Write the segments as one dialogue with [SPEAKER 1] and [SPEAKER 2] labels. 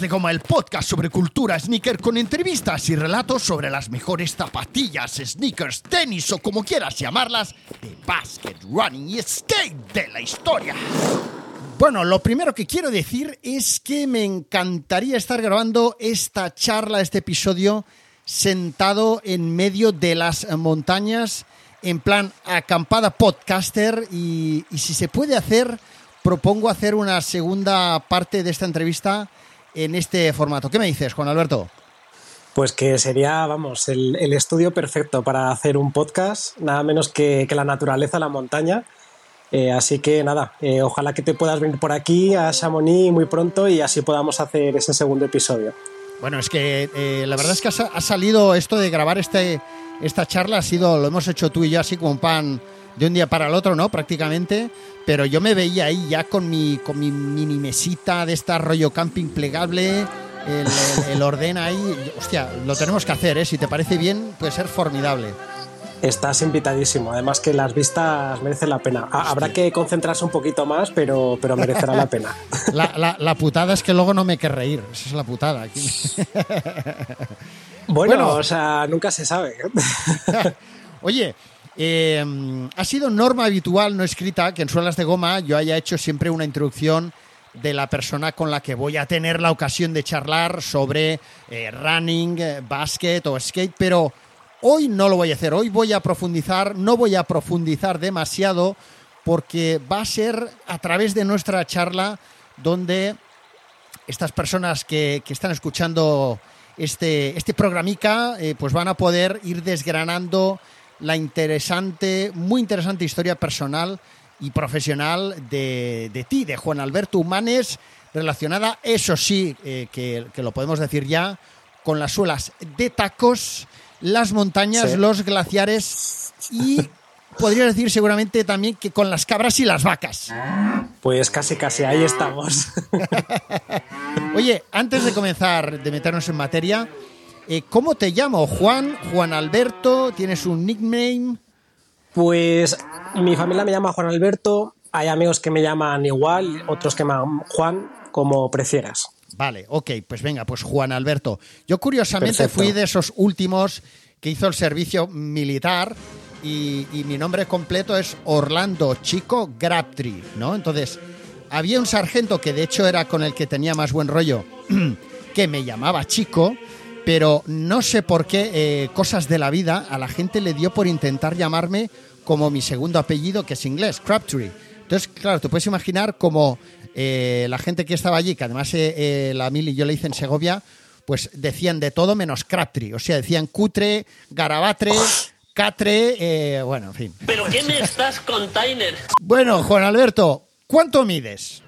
[SPEAKER 1] De Goma, el podcast sobre cultura sneaker con entrevistas y relatos sobre las mejores zapatillas, sneakers, tenis o como quieras llamarlas, de basket, running y skate de la historia. Bueno, lo primero que quiero decir es que me encantaría estar grabando esta charla, este episodio, sentado en medio de las montañas, en plan acampada podcaster y si se puede hacer propongo hacer una segunda parte de esta entrevista en este formato. ¿Qué me dices, Juan Alberto?
[SPEAKER 2] Pues que sería, vamos, el, estudio perfecto para hacer un podcast, nada menos que, la naturaleza, la montaña. Eh, así que nada, eh, ojalá que te puedas venir por aquí a Chamonix muy pronto y así podamos hacer ese segundo episodio.
[SPEAKER 1] Bueno, es que eh, la verdad es que ha, salido esto de grabar este, esta charla, ha sido, lo hemos hecho tú y yo así como un pan de un día para el otro, ¿no? Prácticamente. Pero yo me veía ahí ya con mi, con mi mini mesita de esta rollo camping plegable, el, el, orden ahí. Hostia, lo tenemos que hacer, ¿eh? Si te parece bien, puede ser formidable.
[SPEAKER 2] Estás invitadísimo. Además que las vistas merecen la pena. Habrá que concentrarse un poquito más, pero, pero merecerá la pena.
[SPEAKER 1] La, la, putada es que luego no me que reír. Esa es la putada.
[SPEAKER 2] Bueno, bueno, o sea, nunca se sabe.
[SPEAKER 1] Oye, Em, ha sido norma habitual, no escrita, que en Suelas de Goma yo haya hecho siempre una introducción de la persona con la que voy a tener la ocasión de charlar sobre eh, running, eh, basket o skate, pero hoy no lo voy a hacer, hoy voy a profundizar, no voy a profundizar demasiado porque va a ser a través de nuestra charla donde estas personas que, están escuchando este, este programica eh, pues van a poder ir desgranando la interesante, muy interesante historia personal y profesional de, ti, de Juan Alberto Humanes, relacionada, eso sí, eh, que, lo podemos decir ya, con las suelas de tacos, las montañas, los glaciares y podría decir seguramente también que con las cabras y las vacas.
[SPEAKER 2] Pues casi, casi, ahí estamos.
[SPEAKER 1] Oye, antes de comenzar, de meternos en materia, eh, ¿Cómo te llamo? ¿Juan? ¿Juan Alberto? ¿Tienes un nickname?
[SPEAKER 2] Pues mi familia me llama Juan Alberto, hay amigos que me llaman igual, otros que me llaman Juan, como prefieras.
[SPEAKER 1] Vale, ok, pues venga, pues Juan Alberto. Yo curiosamente fui de esos últimos que hizo el servicio militar y, y, mi nombre completo es Orlando Chico Grabtree, ¿no? Entonces, había un sargento que de hecho era con el que tenía más buen rollo, que me llamaba Chico pero no sé por qué, eh, cosas de la vida, a la gente le dio por intentar llamarme como mi segundo apellido, que es inglés, Crabtree. Entonces, claro, te puedes imaginar como eh, la gente que estaba allí, que además eh, la mil y yo le hice en Segovia, pues decían de todo menos Crabtree. O sea, decían cutre, garabatre, catre, bueno, en fin.
[SPEAKER 3] ¿Pero qué me estás container?
[SPEAKER 1] Bueno, Juan Alberto, ¿cuánto mides?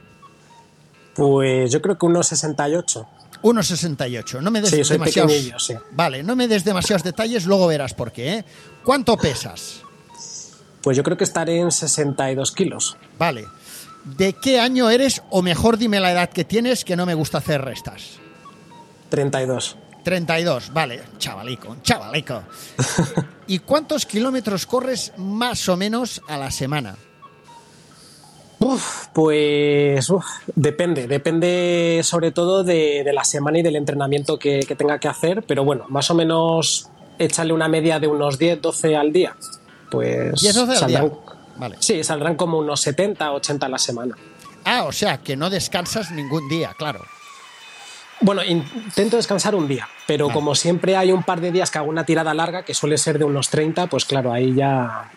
[SPEAKER 2] Pues yo creo que unos 68.
[SPEAKER 1] 1,68. No me des demasiados. Vale, no me des demasiados detalles, luego verás por qué. ¿eh? ¿Cuánto pesas?
[SPEAKER 2] Pues yo creo que estaré en 62 kilos.
[SPEAKER 1] Vale. ¿De qué año eres? O mejor dime la edad que tienes, que no me gusta hacer restas.
[SPEAKER 2] 32.
[SPEAKER 1] 32, vale, chavalico, chavalico. ¿Y cuántos kilómetros corres más o menos a la semana?
[SPEAKER 2] Pues depende, depende sobre todo de, la semana y del entrenamiento que, tenga que hacer, pero bueno, más o menos échale una media de unos 10, 12 al día. Pues
[SPEAKER 1] ¿10, 12
[SPEAKER 2] saldrán,
[SPEAKER 1] al día? Vale.
[SPEAKER 2] Sí, saldrán como unos 70, 80 a la semana.
[SPEAKER 1] Ah, o sea, que no descansas ningún día, claro.
[SPEAKER 2] Bueno, intento descansar un día, pero como siempre hay un par de días que hago una tirada larga, que suele ser de unos 30, pues claro, ahí ya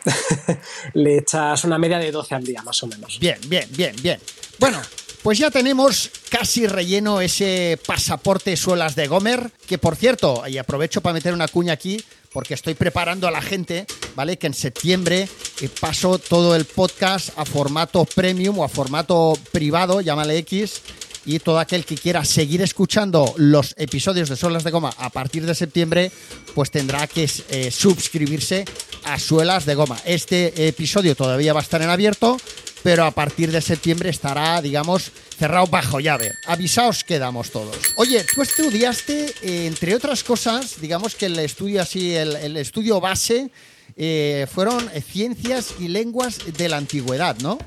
[SPEAKER 2] le echas una media de 12 al día, más o menos.
[SPEAKER 1] Bien, bien, bien, bien. Bueno, pues ya tenemos casi relleno ese pasaporte suelas de Gomer, que por cierto, y aprovecho para meter una cuña aquí, porque estoy preparando a la gente, ¿vale? Que en septiembre eh, paso todo el podcast a formato premium o a formato privado, llámale X, y todo aquel que quiera seguir escuchando los episodios de Suelas de Goma a partir de septiembre, pues tendrá que eh, suscribirse a Suelas de Goma. Este episodio todavía va a estar en abierto, pero a partir de septiembre estará, digamos, cerrado bajo llave. Avisaos quedamos todos. Oye, tú estudiaste, eh, entre otras cosas, digamos que el estudio así, el, estudio base, eh, fueron ciencias y lenguas de la antigüedad, ¿no?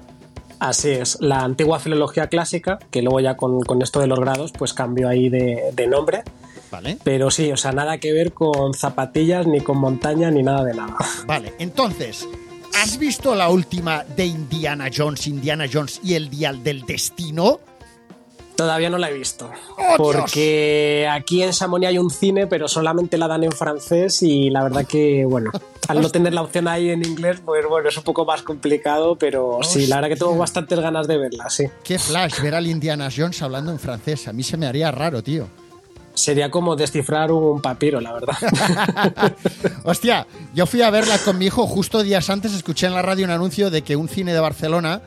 [SPEAKER 2] Así es, la antigua filología clásica, que luego ya con, con esto de los grados, pues cambió ahí de, de nombre.
[SPEAKER 1] Vale.
[SPEAKER 2] Pero sí, o sea, nada que ver con zapatillas, ni con montaña, ni nada de nada.
[SPEAKER 1] Vale, entonces, ¿has visto la última de Indiana Jones, Indiana Jones y el Dial del Destino?
[SPEAKER 2] Todavía no la he visto.
[SPEAKER 1] ¡Oh,
[SPEAKER 2] porque aquí en Chamonix hay un cine, pero solamente la dan en francés y la verdad que, bueno, al no tener la opción ahí en inglés, pues bueno, es un poco más complicado, pero sí, la verdad que tengo bastantes ganas de verla, sí.
[SPEAKER 1] Qué flash ver al Indiana Jones hablando en francés. A mí se me haría raro, tío.
[SPEAKER 2] Sería como descifrar un papiro, la verdad.
[SPEAKER 1] Hostia, yo fui a verla con mi hijo justo días antes, escuché en la radio un anuncio de que un cine de Barcelona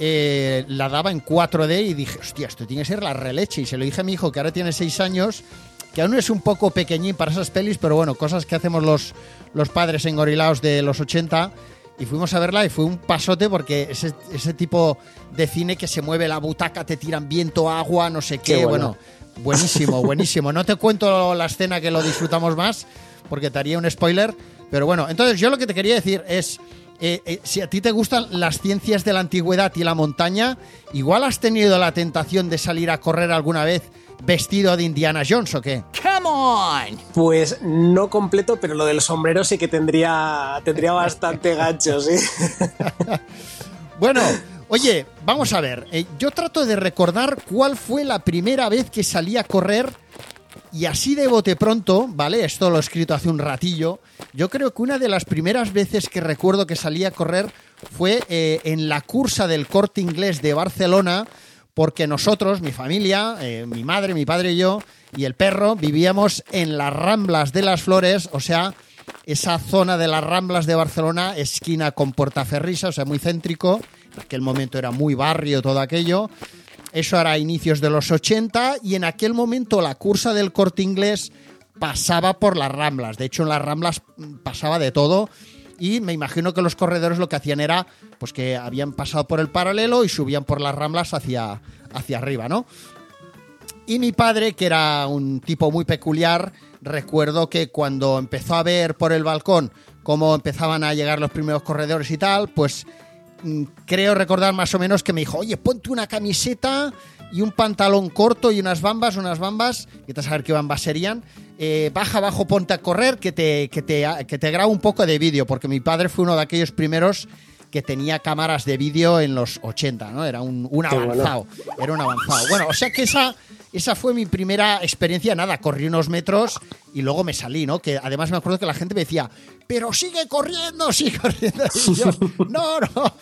[SPEAKER 1] eh, la daba en 4D y dije, hostia, esto tiene que ser la releche. Y se lo dije a mi hijo, que ahora tiene 6 años, que aún es un poco pequeñín para esas pelis, pero bueno, cosas que hacemos los, los padres engorilados de los 80. Y fuimos a verla y fue un pasote porque ese, ese tipo de cine que se mueve la butaca, te tiran viento, agua, no sé qué.
[SPEAKER 2] Qué
[SPEAKER 1] bueno.
[SPEAKER 2] bueno.
[SPEAKER 1] buenísimo, buenísimo. No te cuento la escena que lo disfrutamos más porque te haría un spoiler. Pero bueno, entonces yo lo que te quería decir es, eh, eh, si a ti te gustan las ciencias de la antigüedad y la montaña, igual has tenido la tentación de salir a correr alguna vez vestido de Indiana Jones o qué?
[SPEAKER 4] Come on!
[SPEAKER 2] Pues no completo, pero lo del sombrero sí que tendría, tendría bastante gancho, sí.
[SPEAKER 1] Bueno, oye, vamos a ver. eh, yo trato de recordar cuál fue la primera vez que salí a correr y así de bote pronto, ¿vale? Esto lo he escrito hace un ratillo. Yo creo que una de las primeras veces que recuerdo que salí a correr fue eh, en la cursa del corte inglés de Barcelona, porque nosotros, mi familia, eh, mi madre, mi padre y yo, y el perro, vivíamos en las Ramblas de las Flores, o sea, esa zona de las Ramblas de Barcelona, esquina con Portaferrisa, o sea, muy céntrico. En aquel momento era muy barrio todo aquello. Eso era a inicios de los 80 y en aquel momento la cursa del corte inglés pasaba por las Ramblas. De hecho, en las Ramblas pasaba de todo y me imagino que los corredores lo que hacían era pues que habían pasado por el paralelo y subían por las Ramblas hacia, hacia arriba, ¿no? Y mi padre, que era un tipo muy peculiar, recuerdo que cuando empezó a ver por el balcón cómo empezaban a llegar los primeros corredores y tal, pues creo recordar más o menos que me dijo, oye, ponte una camiseta y un pantalón corto y unas bambas, unas bambas, que te a saber qué bambas serían, eh, baja abajo, ponte a correr, que te, que te, que te grabo un poco de vídeo, porque mi padre fue uno de aquellos primeros que tenía cámaras de vídeo en los 80, ¿no? Era un, avanzado, era un avanzado. Bueno, o sea que esa, esa fue mi primera experiencia, nada, corrí unos metros y luego me salí, ¿no? Que además me acuerdo que la gente me decía, pero sigue corriendo, sigue corriendo. Y yo, no, no.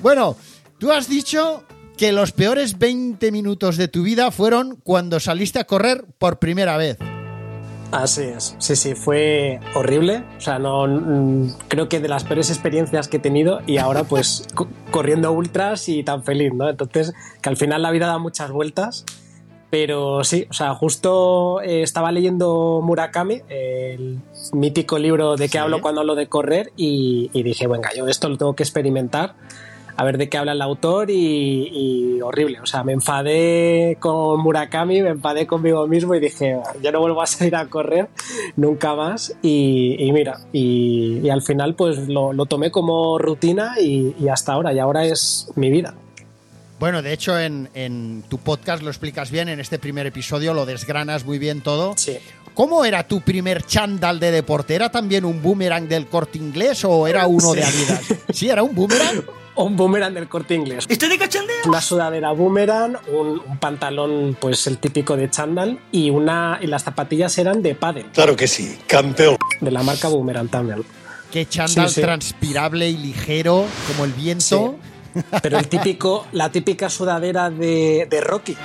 [SPEAKER 1] Bueno, tú has dicho que los peores 20 minutos de tu vida fueron cuando saliste a correr por primera vez.
[SPEAKER 2] Así es, sí, sí, fue horrible. O sea, no creo que de las peores experiencias que he tenido y ahora pues co- corriendo ultras y tan feliz, ¿no? Entonces, que al final la vida da muchas vueltas. Pero sí, o sea, justo eh, estaba leyendo Murakami, el mítico libro de que
[SPEAKER 1] Sí.
[SPEAKER 2] hablo cuando hablo de correr, y, y dije, venga, yo esto lo tengo que experimentar, a ver de qué habla el autor, y, y horrible. O sea, me enfadé con Murakami, me enfadé conmigo mismo y dije, ya no vuelvo a salir a correr nunca más. Y, y mira, y, al final pues lo, lo tomé como rutina y hasta ahora, y ahora es mi vida.
[SPEAKER 1] Bueno, de hecho, en, en tu podcast lo explicas bien, en este primer episodio lo desgranas muy bien todo.
[SPEAKER 2] Sí.
[SPEAKER 1] ¿Cómo era tu primer chándal de deporte? ¿Era también un boomerang del corte inglés o era uno de. Adidas? Sí, era un boomerang.
[SPEAKER 2] Un boomerang del corte inglés.
[SPEAKER 4] ¿Estoy de cachondeo?
[SPEAKER 2] Una sudadera boomerang, un, un pantalón, pues el típico de chándal, y una y las zapatillas eran de pádel,
[SPEAKER 5] Claro que sí, campeón.
[SPEAKER 2] de la marca Boomerang también.
[SPEAKER 1] Qué chándal
[SPEAKER 2] Sí, sí.
[SPEAKER 1] transpirable y ligero, como el viento.
[SPEAKER 2] Pero el típico, la típica sudadera de, de Rocky.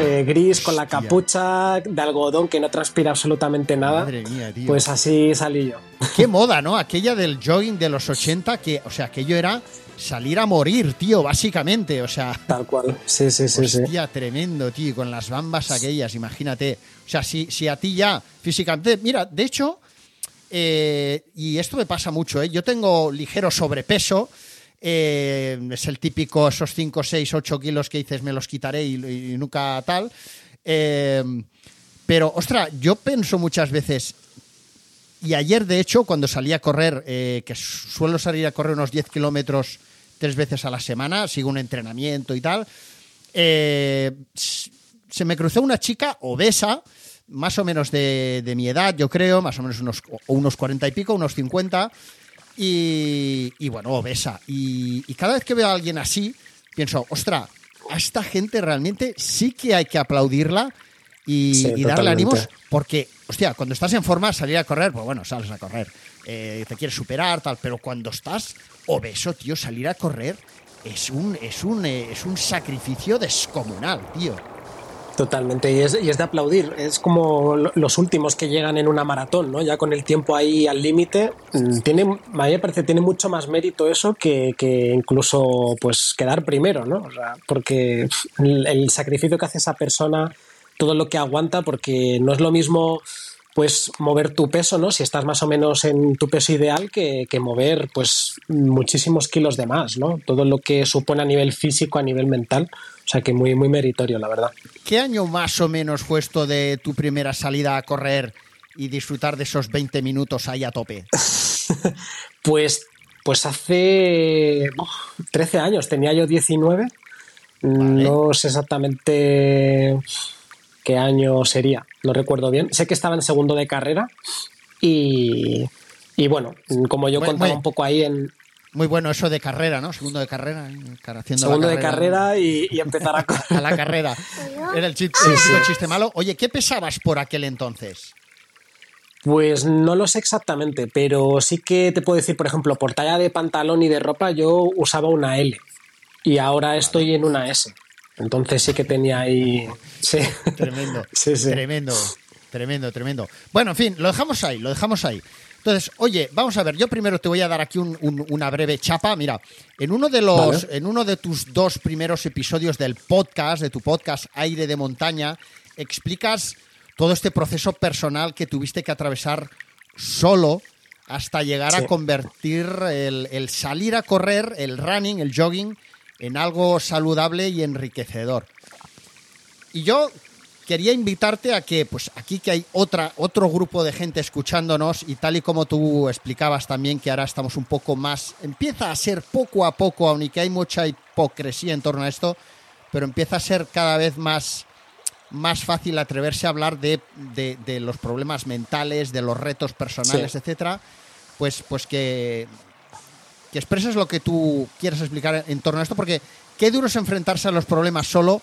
[SPEAKER 2] Eh, gris con la capucha de algodón que no transpira absolutamente nada.
[SPEAKER 1] Madre mía, tío.
[SPEAKER 2] Pues así salí yo.
[SPEAKER 1] Qué moda, ¿no? Aquella del jogging de los 80, que, o sea, aquello era salir a morir, tío, básicamente. O sea,
[SPEAKER 2] Tal cual. Sí, sí, sí, sí.
[SPEAKER 1] hostia, tremendo, tío, con las bambas aquellas, imagínate. O sea, si, si a ti ya físicamente. Mira, de hecho, eh, y esto me pasa mucho, ¿eh? Yo tengo ligero sobrepeso. eh, es el típico, esos 5, 6, 8 kilos que dices, me los quitaré y, nunca tal. Eh, pero, ostra, yo pienso muchas veces, y ayer, de hecho, cuando salí a correr, que suelo salir a correr unos 10 kilómetros tres veces a la semana, sigo un entrenamiento y tal. Se me cruzó una chica obesa, más o menos de, de, mi edad, yo creo, más o menos unos, unos 40 y pico, unos 50, y, y bueno, obesa. Y, y, cada vez que veo a alguien así, pienso, ostra, a esta gente realmente sí que hay que aplaudirla y,
[SPEAKER 2] Sí,
[SPEAKER 1] y darle ánimos, porque, hostia, cuando estás en forma, salir a correr, pues bueno, sales a correr, eh, te quieres superar, tal, pero cuando estás obeso, tío, salir a correr es un, es un, eh, es un sacrificio descomunal, tío.
[SPEAKER 2] Totalmente, y es, de aplaudir. Es como lo- los últimos que llegan en una maratón, ¿no? Ya con el tiempo ahí al límite. mm, Tiene, a mí me parece tiene mucho más mérito eso que, que incluso pues quedar primero, ¿no? O sea, porque el sacrificio que hace esa persona, todo lo que aguanta, porque no es lo mismo pues mover tu peso, ¿no? Si estás más o menos en tu peso ideal que, que mover pues muchísimos kilos de más, ¿no? Todo lo que supone a nivel físico, a nivel mental. O sea que muy, muy meritorio, la verdad.
[SPEAKER 1] ¿Qué año más o menos fue esto de tu primera salida a correr y disfrutar de esos 20 minutos ahí a tope?
[SPEAKER 2] Pues, pues hace uf, 13 años, tenía yo 19. No sé exactamente qué año sería, no recuerdo bien. Sé que estaba en segundo de carrera y, y bueno, como yo
[SPEAKER 1] Bueno,
[SPEAKER 2] contaba
[SPEAKER 1] bueno.
[SPEAKER 2] un poco ahí en
[SPEAKER 1] Muy bueno eso de carrera, ¿no? Segundo de carrera. ¿eh? Haciendo la
[SPEAKER 2] segundo de carrera y, y empezar a.
[SPEAKER 1] A la carrera. Era el chiste,
[SPEAKER 2] Sí,
[SPEAKER 1] el
[SPEAKER 2] sí.
[SPEAKER 1] chiste malo. Oye, ¿qué pesabas por aquel entonces?
[SPEAKER 2] Pues no lo sé exactamente, pero sí que te puedo decir, por ejemplo, por talla de pantalón y de ropa yo usaba una L y ahora estoy en una S. Entonces sí que tenía ahí... Sí.
[SPEAKER 1] Tremendo.
[SPEAKER 2] Sí, sí.
[SPEAKER 1] Tremendo. Tremendo, tremendo. Bueno, en fin, lo dejamos ahí, lo dejamos ahí. Entonces, oye, vamos a ver, yo primero te voy a dar aquí un- un- una breve chapa. Mira, en uno de los,
[SPEAKER 2] Vale.
[SPEAKER 1] en uno de tus dos primeros episodios del podcast, de tu podcast Aire de Montaña, explicas todo este proceso personal que tuviste que atravesar solo hasta llegar a convertir el, el salir a correr, el running, el jogging, en algo saludable y enriquecedor. Y yo quería invitarte a que, pues aquí que hay otra, otro grupo de gente escuchándonos y tal y como tú explicabas también que ahora estamos un poco más, empieza a ser poco a poco, aunque hay mucha hipocresía en torno a esto, pero empieza a ser cada vez más, más fácil atreverse a hablar de, de- de los problemas mentales, de los retos personales,
[SPEAKER 2] Sí.
[SPEAKER 1] etcétera, pues, pues que, que expreses lo que tú quieras explicar en torno a esto, porque qué duro es enfrentarse a los problemas solo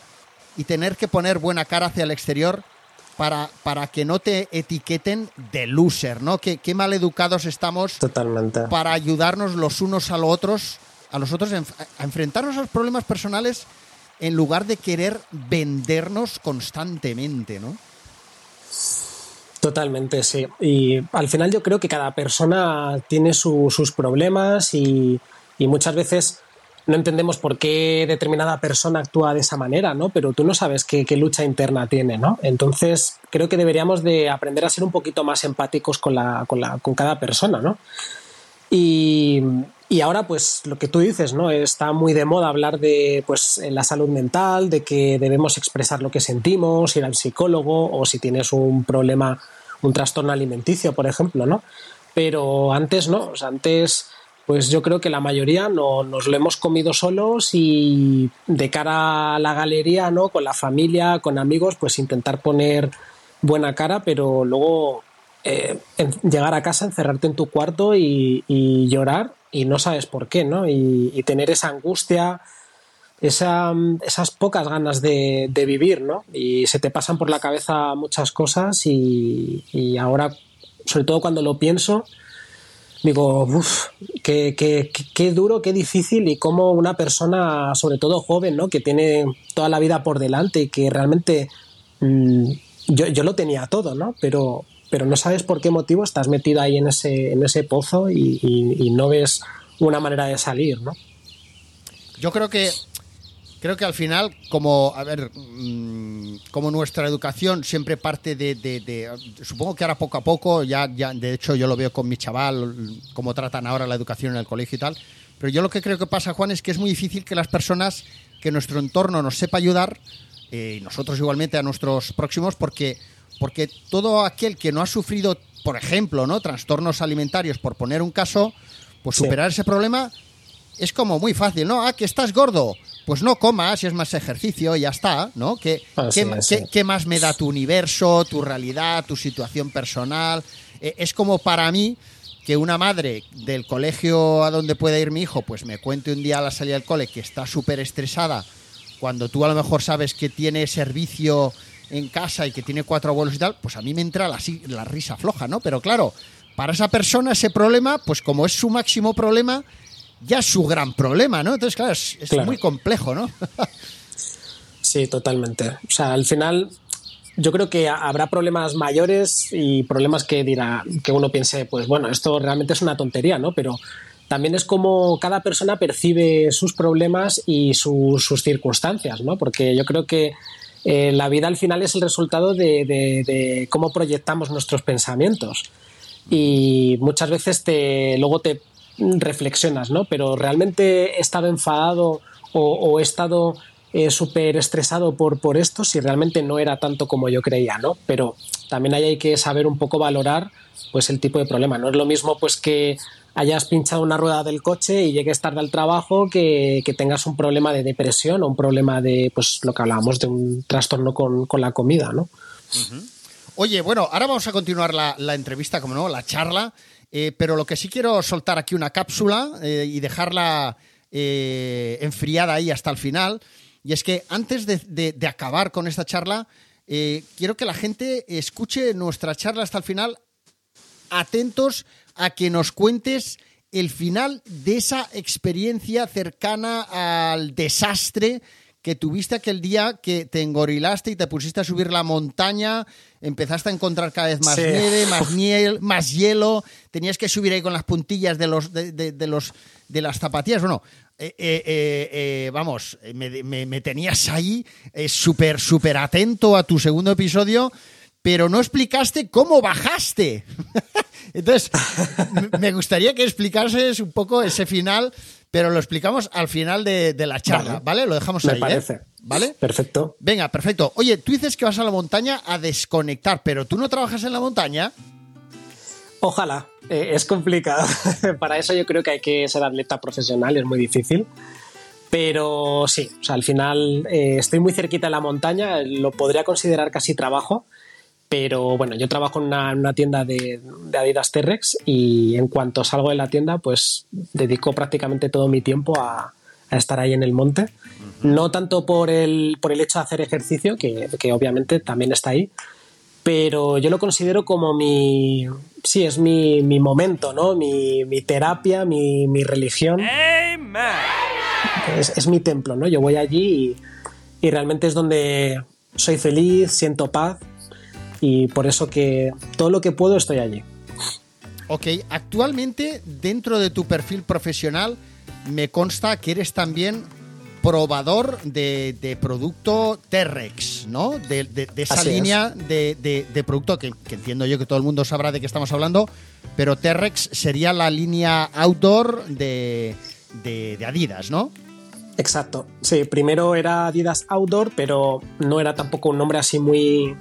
[SPEAKER 1] y tener que poner buena cara hacia el exterior para, para que no te etiqueten de loser, ¿no? Qué, qué mal educados estamos
[SPEAKER 2] Totalmente.
[SPEAKER 1] para ayudarnos los unos a los otros, a los otros a enfrentarnos a los problemas personales en lugar de querer vendernos constantemente, ¿no?
[SPEAKER 2] Totalmente, sí. Y al final yo creo que cada persona tiene su- sus problemas y, y muchas veces no entendemos por qué determinada persona actúa de esa manera, ¿no? Pero tú no sabes qué, lucha interna tiene, ¿no? Entonces creo que deberíamos de aprender a ser un poquito más empáticos con, la, con, la, con cada persona, ¿no? Y, y ahora, pues lo que tú dices, ¿no? Está muy de moda hablar de pues, la salud mental, de que debemos expresar lo que sentimos, ir al psicólogo o si tienes un problema, un trastorno alimenticio, por ejemplo, ¿no? Pero antes no, antes, pues yo creo que la mayoría no, nos lo hemos comido solos y de cara a la galería, ¿no? Con la familia, con amigos, pues intentar poner buena cara, pero luego eh, llegar a casa, encerrarte en tu cuarto y, y llorar y no sabes por qué, ¿no? Y, y tener esa angustia, esa, esas pocas ganas de, de vivir, ¿no? Y se te pasan por la cabeza muchas cosas y, y ahora, sobre todo cuando lo pienso, digo, uff, qué, duro, qué difícil y cómo una persona, sobre todo joven, ¿no? Que tiene toda la vida por delante y que realmente mm, yo, yo lo tenía todo, ¿no? Pero, pero no sabes por qué motivo estás metido ahí en ese, en ese pozo y- y no ves una manera de salir, ¿no?
[SPEAKER 1] Yo creo que creo que al final, como a ver, mm, como nuestra educación siempre parte de, de- de- supongo que ahora poco a poco, ya, ya, de hecho yo lo veo con mi chaval, cómo tratan ahora la educación en el colegio y tal. Pero yo lo que creo que pasa, Juan, es que es muy difícil que las personas, que nuestro entorno nos sepa ayudar, eh, y nosotros igualmente a nuestros próximos, porque, porque todo aquel que no ha sufrido, por ejemplo, ¿no? trastornos alimentarios, por poner un caso, pues
[SPEAKER 2] Sí.
[SPEAKER 1] superar ese problema es como muy fácil, ¿no? Ah, que estás gordo. Pues no comas, y es más ejercicio, y ya está, ¿no? ¿Qué,
[SPEAKER 2] Así
[SPEAKER 1] qué,
[SPEAKER 2] sí.
[SPEAKER 1] más me da tu universo, tu realidad, tu situación personal? Eh, es como para mí que una madre del colegio a donde pueda ir mi hijo, pues me cuente un día a la salida del cole que está súper estresada, cuando tú a lo mejor sabes que tiene servicio en casa y que tiene cuatro abuelos y tal, pues a mí me entra la risa floja, ¿no? Pero claro, para esa persona ese problema, pues como es su máximo problema, ya su gran problema, ¿no? Entonces, claro, es, es
[SPEAKER 2] Claro.
[SPEAKER 1] muy complejo, ¿no?
[SPEAKER 2] Sí, totalmente. O sea, al final yo creo que ha- habrá problemas mayores y problemas que dirá que uno piense, pues bueno, esto realmente es una tontería, ¿no? Pero también es como cada persona percibe sus problemas y su- sus circunstancias, ¿no? Porque yo creo que eh, la vida al final es el resultado de, de- de cómo proyectamos nuestros pensamientos. Y muchas veces te, luego te reflexionas, ¿no? Pero realmente he estado enfadado o, he estado eh, súper estresado por, por esto si realmente no era tanto como yo creía, ¿no? Pero también hay que saber un poco valorar pues el tipo de problema. No es lo mismo pues que hayas pinchado una rueda del coche y llegues tarde al trabajo que, que tengas un problema de depresión o un problema de, pues lo que hablábamos, de un trastorno con, con la comida, ¿no?
[SPEAKER 1] Oye, bueno, ahora vamos a continuar la, la entrevista, como no, la charla, eh, pero lo que sí quiero soltar aquí una cápsula eh, y dejarla eh, enfriada ahí hasta el final, y es que antes de, acabar con esta charla, quiero que la gente escuche nuestra charla hasta el final, atentos a que nos cuentes el final de esa experiencia cercana al desastre que tuviste aquel día que te engorilaste y te pusiste a subir la montaña, empezaste a encontrar cada vez más
[SPEAKER 2] Sí.
[SPEAKER 1] nieve, más, niel, más hielo, tenías que subir ahí con las puntillas de los de, de- de los de las zapatillas. Bueno, eh, eh, eh, vamos, me, me- me tenías ahí súper, súper atento a tu segundo episodio, pero no explicaste cómo bajaste. Entonces, me gustaría que explicases un poco ese final, pero lo explicamos al final de, de la charla, ¿vale?
[SPEAKER 2] Vale.
[SPEAKER 1] Lo dejamos
[SPEAKER 2] Me
[SPEAKER 1] ahí, ¿eh?
[SPEAKER 2] parece.
[SPEAKER 1] ¿Vale?
[SPEAKER 2] Perfecto.
[SPEAKER 1] Venga, perfecto. Oye, tú dices que vas a la montaña a desconectar, pero tú no trabajas en la montaña.
[SPEAKER 2] Ojalá. Eh, es complicado. Para eso yo creo que hay que ser atleta profesional, es muy difícil. Pero sí, o sea, al final eh, estoy muy cerquita de la montaña, lo podría considerar casi trabajo, pero bueno, yo trabajo en una, en una tienda de, de Adidas T-Rex y en cuanto salgo de la tienda, pues dedico prácticamente todo mi tiempo a, a estar ahí en el monte. No tanto por el, por el hecho de hacer ejercicio, que, que obviamente también está ahí, pero yo lo considero como mi, sí, es mi, mi momento, ¿no? Mi, mi terapia, mi, mi religión. Es, es mi templo, ¿no? Yo voy allí y, y realmente es donde soy feliz, siento paz y por eso que todo lo que puedo estoy allí.
[SPEAKER 1] Ok, actualmente dentro de tu perfil profesional me consta que eres también probador de, de producto T-Rex, ¿no? De, de- de esa
[SPEAKER 2] Así
[SPEAKER 1] línea de, producto que, que entiendo yo que todo el mundo sabrá de qué estamos hablando, pero T-Rex sería la línea outdoor de Adidas, ¿no?
[SPEAKER 2] Exacto. Sí, primero era Adidas Outdoor, pero no era tampoco un nombre así muy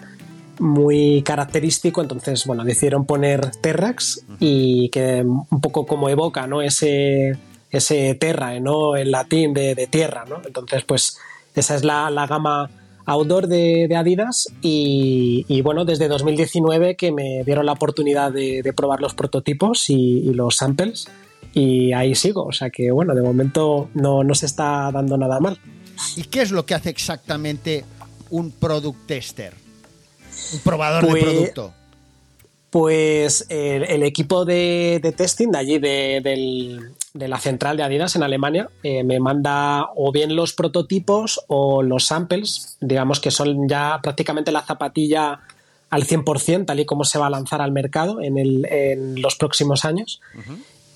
[SPEAKER 2] muy característico, entonces bueno, decidieron poner Terrax y que un poco como evoca, ¿no? Ese ese terra, ¿no? En latín de, de tierra, ¿no? Entonces, pues esa es la, la gama outdoor de, de Adidas y, y, bueno, desde 2019 que me dieron la oportunidad de, de probar los prototipos y, y los samples y ahí sigo, o sea que bueno, de momento no, no se está dando nada mal.
[SPEAKER 1] ¿Y qué es lo que hace exactamente un product tester? Un probador
[SPEAKER 2] Pues-
[SPEAKER 1] de producto.
[SPEAKER 2] Pues el, el equipo de, de testing de allí, de, del- de la central de Adidas en Alemania, eh, me manda o bien los prototipos o los samples, digamos que son ya prácticamente la zapatilla al 100%, tal y como se va a lanzar al mercado en, el- en los próximos años.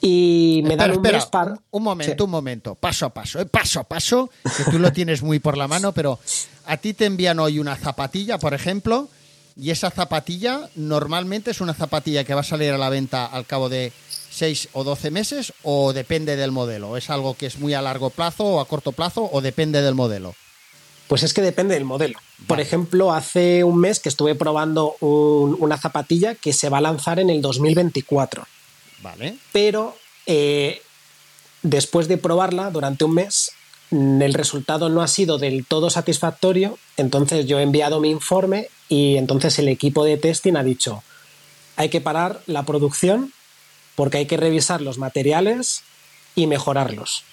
[SPEAKER 2] Y me dan un
[SPEAKER 1] espera,
[SPEAKER 2] mes para...
[SPEAKER 1] un- un momento,
[SPEAKER 2] Sí.
[SPEAKER 1] un momento, paso a paso, eh, paso a paso, que tú lo tienes muy por la mano, pero a ti te envían hoy una zapatilla, por ejemplo, y esa zapatilla normalmente es una zapatilla que va a salir a la venta al cabo de 6 o 12 meses o depende del modelo. ¿Es algo que es muy a largo plazo o a corto plazo o depende del modelo?
[SPEAKER 2] Pues es que depende del modelo. Por ejemplo, hace un mes que estuve probando un- una zapatilla que se va a lanzar en el 2024.
[SPEAKER 1] ¿Vale?
[SPEAKER 2] pero eh, después de probarla durante un mes, el resultado no ha sido del todo satisfactorio, entonces yo he enviado mi informe y entonces el equipo de testing ha dicho, hay que parar la producción porque hay que revisar los materiales y mejorarlos.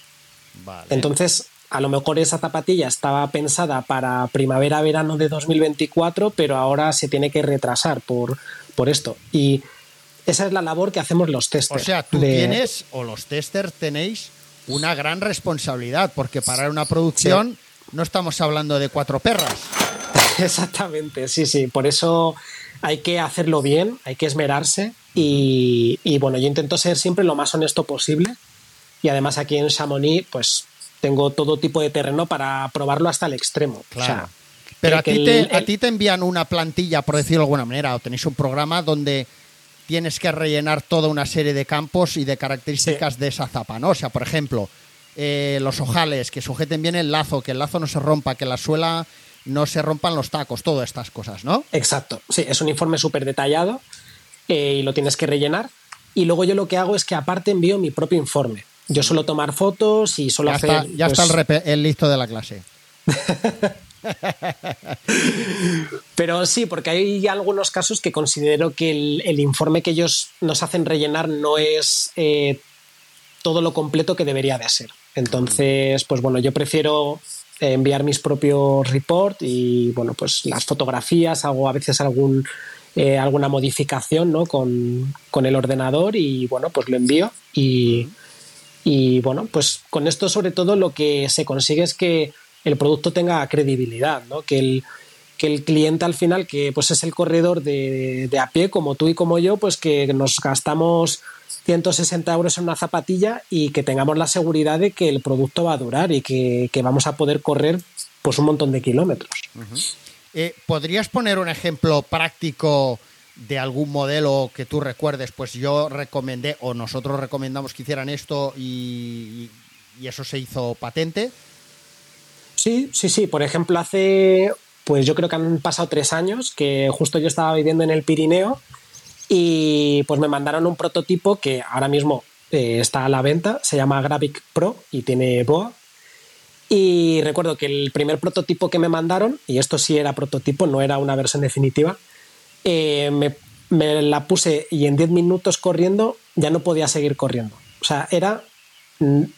[SPEAKER 2] Entonces, a lo mejor esa zapatilla estaba pensada para primavera-verano de 2024, pero ahora se tiene que retrasar por, por esto. Y esa es la labor que hacemos los testers.
[SPEAKER 1] O sea, tú tienes, o los testers tenéis, una gran responsabilidad, porque para una producción no estamos hablando de cuatro perras.
[SPEAKER 2] Exactamente, sí, sí. Por eso hay que hacerlo bien, hay que esmerarse. Y, y bueno, yo intento ser siempre lo más honesto posible. Y además aquí en Chamonix, pues tengo todo tipo de terreno para probarlo hasta el extremo.
[SPEAKER 1] Claro. Pero a ti, te, a ti te envían una plantilla, por decirlo de alguna manera, o tenéis un programa donde tienes que rellenar toda una serie de campos y de características de esa zapa, ¿no? O sea, por ejemplo, eh, los ojales, que sujeten bien el lazo, que el lazo no se rompa, que la suela no se rompan los tacos, todas estas cosas, ¿no?
[SPEAKER 2] Exacto, sí, es un informe súper detallado eh, y lo tienes que rellenar. Y luego yo lo que hago es que aparte envío mi propio informe. Yo suelo tomar fotos y suelo hacer.
[SPEAKER 1] ya está pues el, listo de la clase.
[SPEAKER 2] Pero sí, porque hay algunos casos que considero que el, informe que ellos nos hacen rellenar no es eh, todo lo completo que debería de ser. Entonces, pues bueno, yo prefiero enviar mis propios reports y bueno, pues las fotografías, hago a veces algún, eh, alguna modificación ¿no? con, con, el ordenador y bueno, pues lo envío y y bueno, pues con esto sobre todo lo que se consigue es que el producto tenga credibilidad, ¿no? que, el, que el cliente al final, que pues es el corredor de, a pie como tú y como yo, pues que nos gastamos 160 euros en una zapatilla y que tengamos la seguridad de que el producto va a durar y que, vamos a poder correr pues un montón de kilómetros.
[SPEAKER 1] Eh, ¿Podrías poner un ejemplo práctico de algún modelo que tú recuerdes, pues yo recomendé o nosotros recomendamos que hicieran esto y, eso se hizo patente.
[SPEAKER 2] Sí, sí, sí. Por ejemplo, hace, pues yo creo que han pasado tres años que justo yo estaba viviendo en el Pirineo y pues me mandaron un prototipo que ahora mismo eh, está a la venta, se llama Gravic Pro y tiene BOA. Y recuerdo que el primer prototipo que me mandaron, y esto sí era prototipo, no era una versión definitiva, eh, me, la puse y en 10 minutos corriendo ya no podía seguir corriendo. O sea, era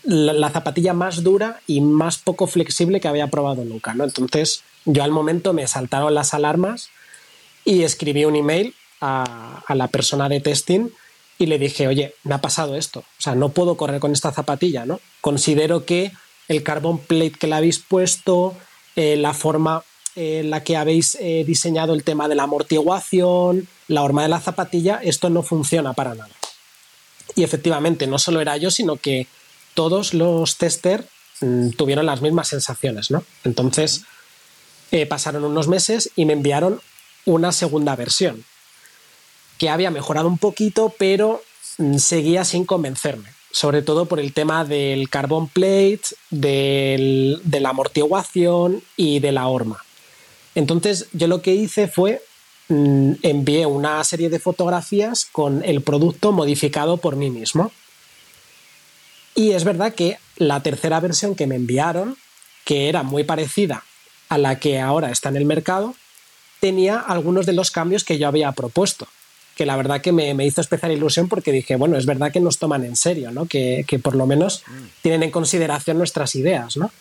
[SPEAKER 2] la, zapatilla más dura y más poco flexible que había probado nunca, ¿no? Entonces, yo al momento me saltaron las alarmas y escribí un email a, la persona de testing y le dije, oye, me ha pasado esto, o sea, no puedo correr con esta zapatilla, ¿no? Considero que el carbon plate que le habéis puesto, eh, la forma en la que habéis eh, diseñado el tema de la amortiguación, la horma de la zapatilla, esto no funciona para nada. Y efectivamente, no solo era yo, sino que todos los testers mm, tuvieron las mismas sensaciones, ¿no? Entonces, eh, pasaron unos meses y me enviaron una segunda versión, que había mejorado un poquito, pero mm, seguía sin convencerme, sobre todo por el tema del carbon plate, de la amortiguación y de la horma. Entonces yo lo que hice fue mm, envié una serie de fotografías con el producto modificado por mí mismo. Y es verdad que la tercera versión que me enviaron, que era muy parecida a la que ahora está en el mercado, tenía algunos de los cambios que yo había propuesto. Que la verdad que me, hizo especial ilusión porque dije, bueno, es verdad que nos toman en serio, ¿no? que, que por lo menos mm. tienen en consideración nuestras ideas. ¿no?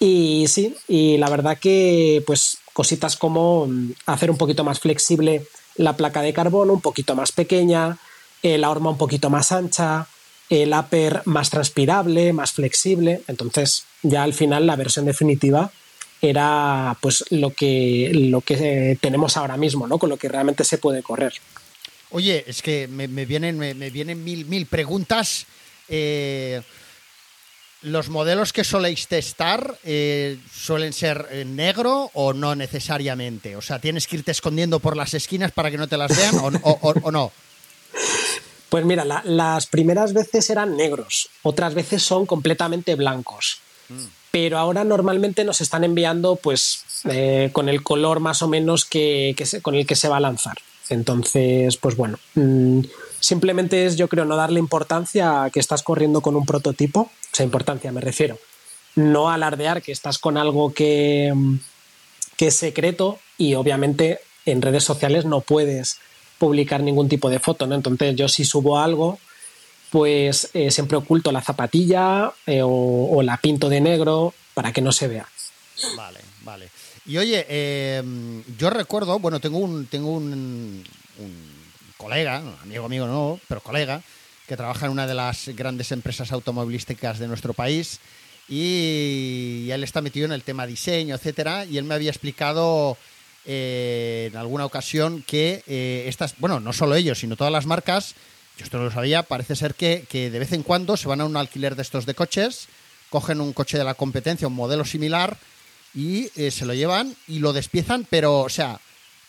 [SPEAKER 2] Y sí, y la verdad que pues cositas como mm, hacer un poquito más flexible la placa de carbono, un poquito más pequeña, eh, la horma un poquito más ancha, el upper más transpirable, más flexible. Entonces, ya al final la versión definitiva era pues lo que, lo que tenemos ahora mismo, ¿no? Con lo que realmente se puede correr.
[SPEAKER 1] Oye, es que me, vienen, me, vienen mil, mil preguntas. Eh, ¿Los modelos que soléis testar eh, suelen ser negro o no necesariamente? O sea, ¿tienes que irte escondiendo por las esquinas para que no te las vean o, no?
[SPEAKER 2] Pues mira, las primeras veces eran negros, otras veces son completamente blancos. Mm. Pero ahora normalmente nos están enviando pues eh, con el color más o menos que, con el que se va a lanzar. Entonces, pues bueno, mm, Simplemente es, yo creo, no darle importancia a que estás corriendo con un prototipo, o sea, importancia me refiero, no alardear que estás con algo que, que es secreto y obviamente en redes sociales no puedes publicar ningún tipo de foto, ¿no? Entonces yo si subo algo, pues eh, siempre oculto la zapatilla eh, o, la pinto de negro para que no se vea.
[SPEAKER 1] Vale, vale. Y oye, eh, yo recuerdo, bueno, tengo un, tengo un, colega, amigo amigo no, pero colega, que trabaja en una de las grandes empresas automovilísticas de nuestro país y él está metido en el tema diseño, etcétera, y él me había explicado en alguna ocasión que estas, bueno, no solo ellos, sino todas las marcas yo esto no lo sabía, parece ser que, de vez en cuando se van a un alquiler de estos de coches, cogen un coche de la competencia, un modelo similar, y eh, se lo llevan y lo despiezan, pero, o sea,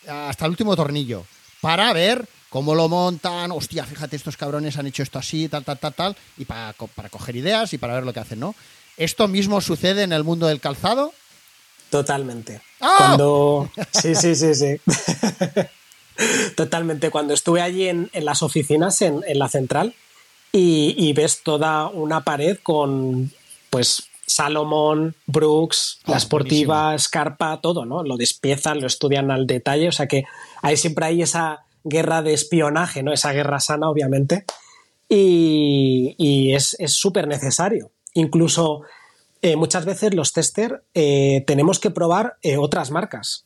[SPEAKER 1] hasta el último tornillo, para ver cómo lo montan, hostia, fíjate, estos cabrones han hecho esto así, tal, tal, tal, tal, y para, para coger ideas y para ver lo que hacen, ¿no? ¿Esto mismo sucede en el mundo del calzado?
[SPEAKER 2] Totalmente. ¡Ah! Cuando... Sí, sí, sí, sí. Totalmente. Cuando estuve allí en, las oficinas, en, la central, y, ves toda una pared con, pues, Salomón, Brooks, la Sportiva, Scarpa, todo, ¿no? Lo despiezan, lo estudian al detalle, o sea que ahí siempre hay esa guerra de espionaje, ¿no? Esa guerra sana, obviamente, y, es súper necesario. Incluso eh, muchas veces los tester eh, tenemos que probar eh, otras marcas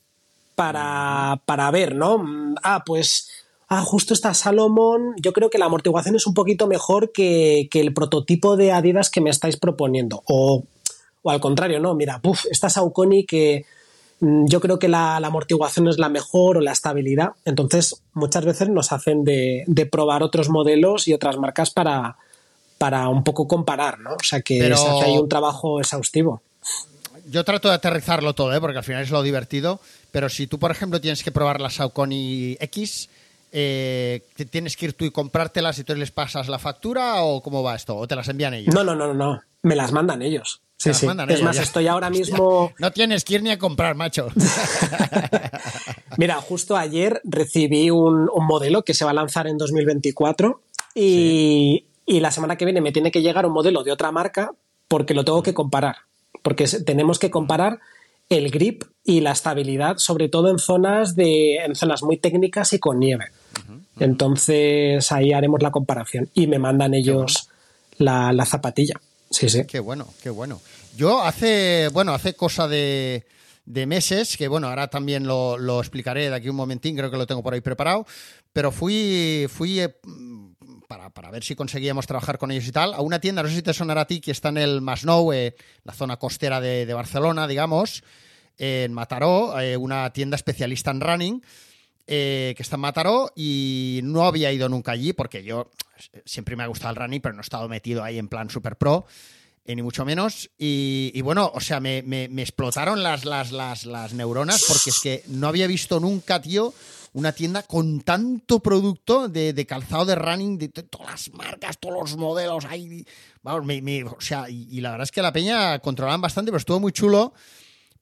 [SPEAKER 2] para, para ver, ¿no? Mm, ah, pues ah, justo está Salomón, yo creo que la amortiguación es un poquito mejor que, el prototipo de Adidas que me estáis proponiendo. O, al contrario, no, mira, puff, esta Saucony que mm, yo creo que la, amortiguación es la mejor o la estabilidad. Entonces, muchas veces nos hacen de, probar otros modelos y otras marcas para, para un poco comparar, ¿no? O sea que se hace ahí un trabajo exhaustivo.
[SPEAKER 1] Yo trato de aterrizarlo todo, ¿eh? porque al final es lo divertido. Pero si tú, por ejemplo, tienes que probar la Saucony X, eh, ¿tienes que ir tú y comprártelas y tú les pasas la factura o cómo va esto? ¿O te las envían ellos?
[SPEAKER 2] No, no, no, no. Me las mandan ellos. Sí, sí. es más, estoy ahora mismo.
[SPEAKER 1] No tienes que ir ni a comprar, macho.
[SPEAKER 2] Mira, justo ayer recibí un, modelo que se va a lanzar en 2024 y, y la semana que viene me tiene que llegar un modelo de otra marca porque lo tengo que comparar. Porque tenemos que comparar el grip y la estabilidad, sobre todo en zonas de en zonas muy técnicas y con nieve. Entonces ahí haremos la comparación y me mandan ellos la, zapatilla. Sí, sí.
[SPEAKER 1] Qué bueno, qué bueno. Yo hace, bueno, hace cosa de, de meses, que bueno, ahora también lo, lo, explicaré de aquí un momentín, creo que lo tengo por ahí preparado, pero fui, fui eh, para, ver si conseguíamos trabajar con ellos y tal, a una tienda, no sé si te sonará a ti, que está en el Masnou, eh, la zona costera de, Barcelona, digamos, en Mataró, eh, una tienda especialista en running. Eh, que está en Mataró y no había ido nunca allí porque yo siempre me ha gustado el running, pero no he estado metido ahí en plan super pro, ni mucho menos. Y, bueno, o sea, me, me, explotaron las, las, las, las neuronas porque es que no había visto nunca, tío, una tienda con tanto producto de, calzado de running, de, todas las marcas, todos los modelos. Ahí, vamos, o sea, y, la verdad es que la peña controlaban bastante, pero estuvo muy chulo.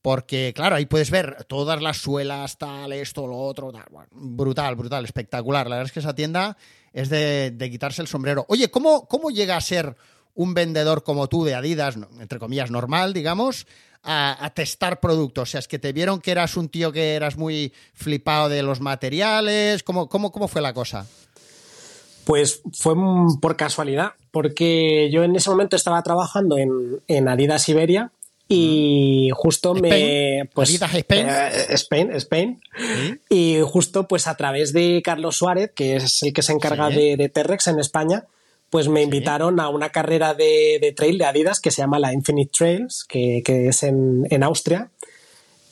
[SPEAKER 1] Porque, claro, ahí puedes ver todas las suelas, tal, esto, lo otro, brutal, brutal, espectacular. La verdad es que esa tienda es de, quitarse el sombrero. Oye, ¿cómo, ¿cómo llega a ser un vendedor como tú de Adidas, entre comillas, normal, digamos, a, testar productos? O sea, es que te vieron que eras un tío que eras muy flipado de los materiales. ¿Cómo, cómo, cómo fue la cosa?
[SPEAKER 2] Pues fue por casualidad, porque yo en ese momento estaba trabajando en, Adidas Iberia y justo me
[SPEAKER 1] pues Adidas Spain.
[SPEAKER 2] eh, Spain, Spain. Y justo pues a través de Carlos Suárez que es el que se encarga de, de Terrex en España pues me invitaron a una carrera de, trail de Adidas que se llama la Infinite Trails, que, es en, Austria.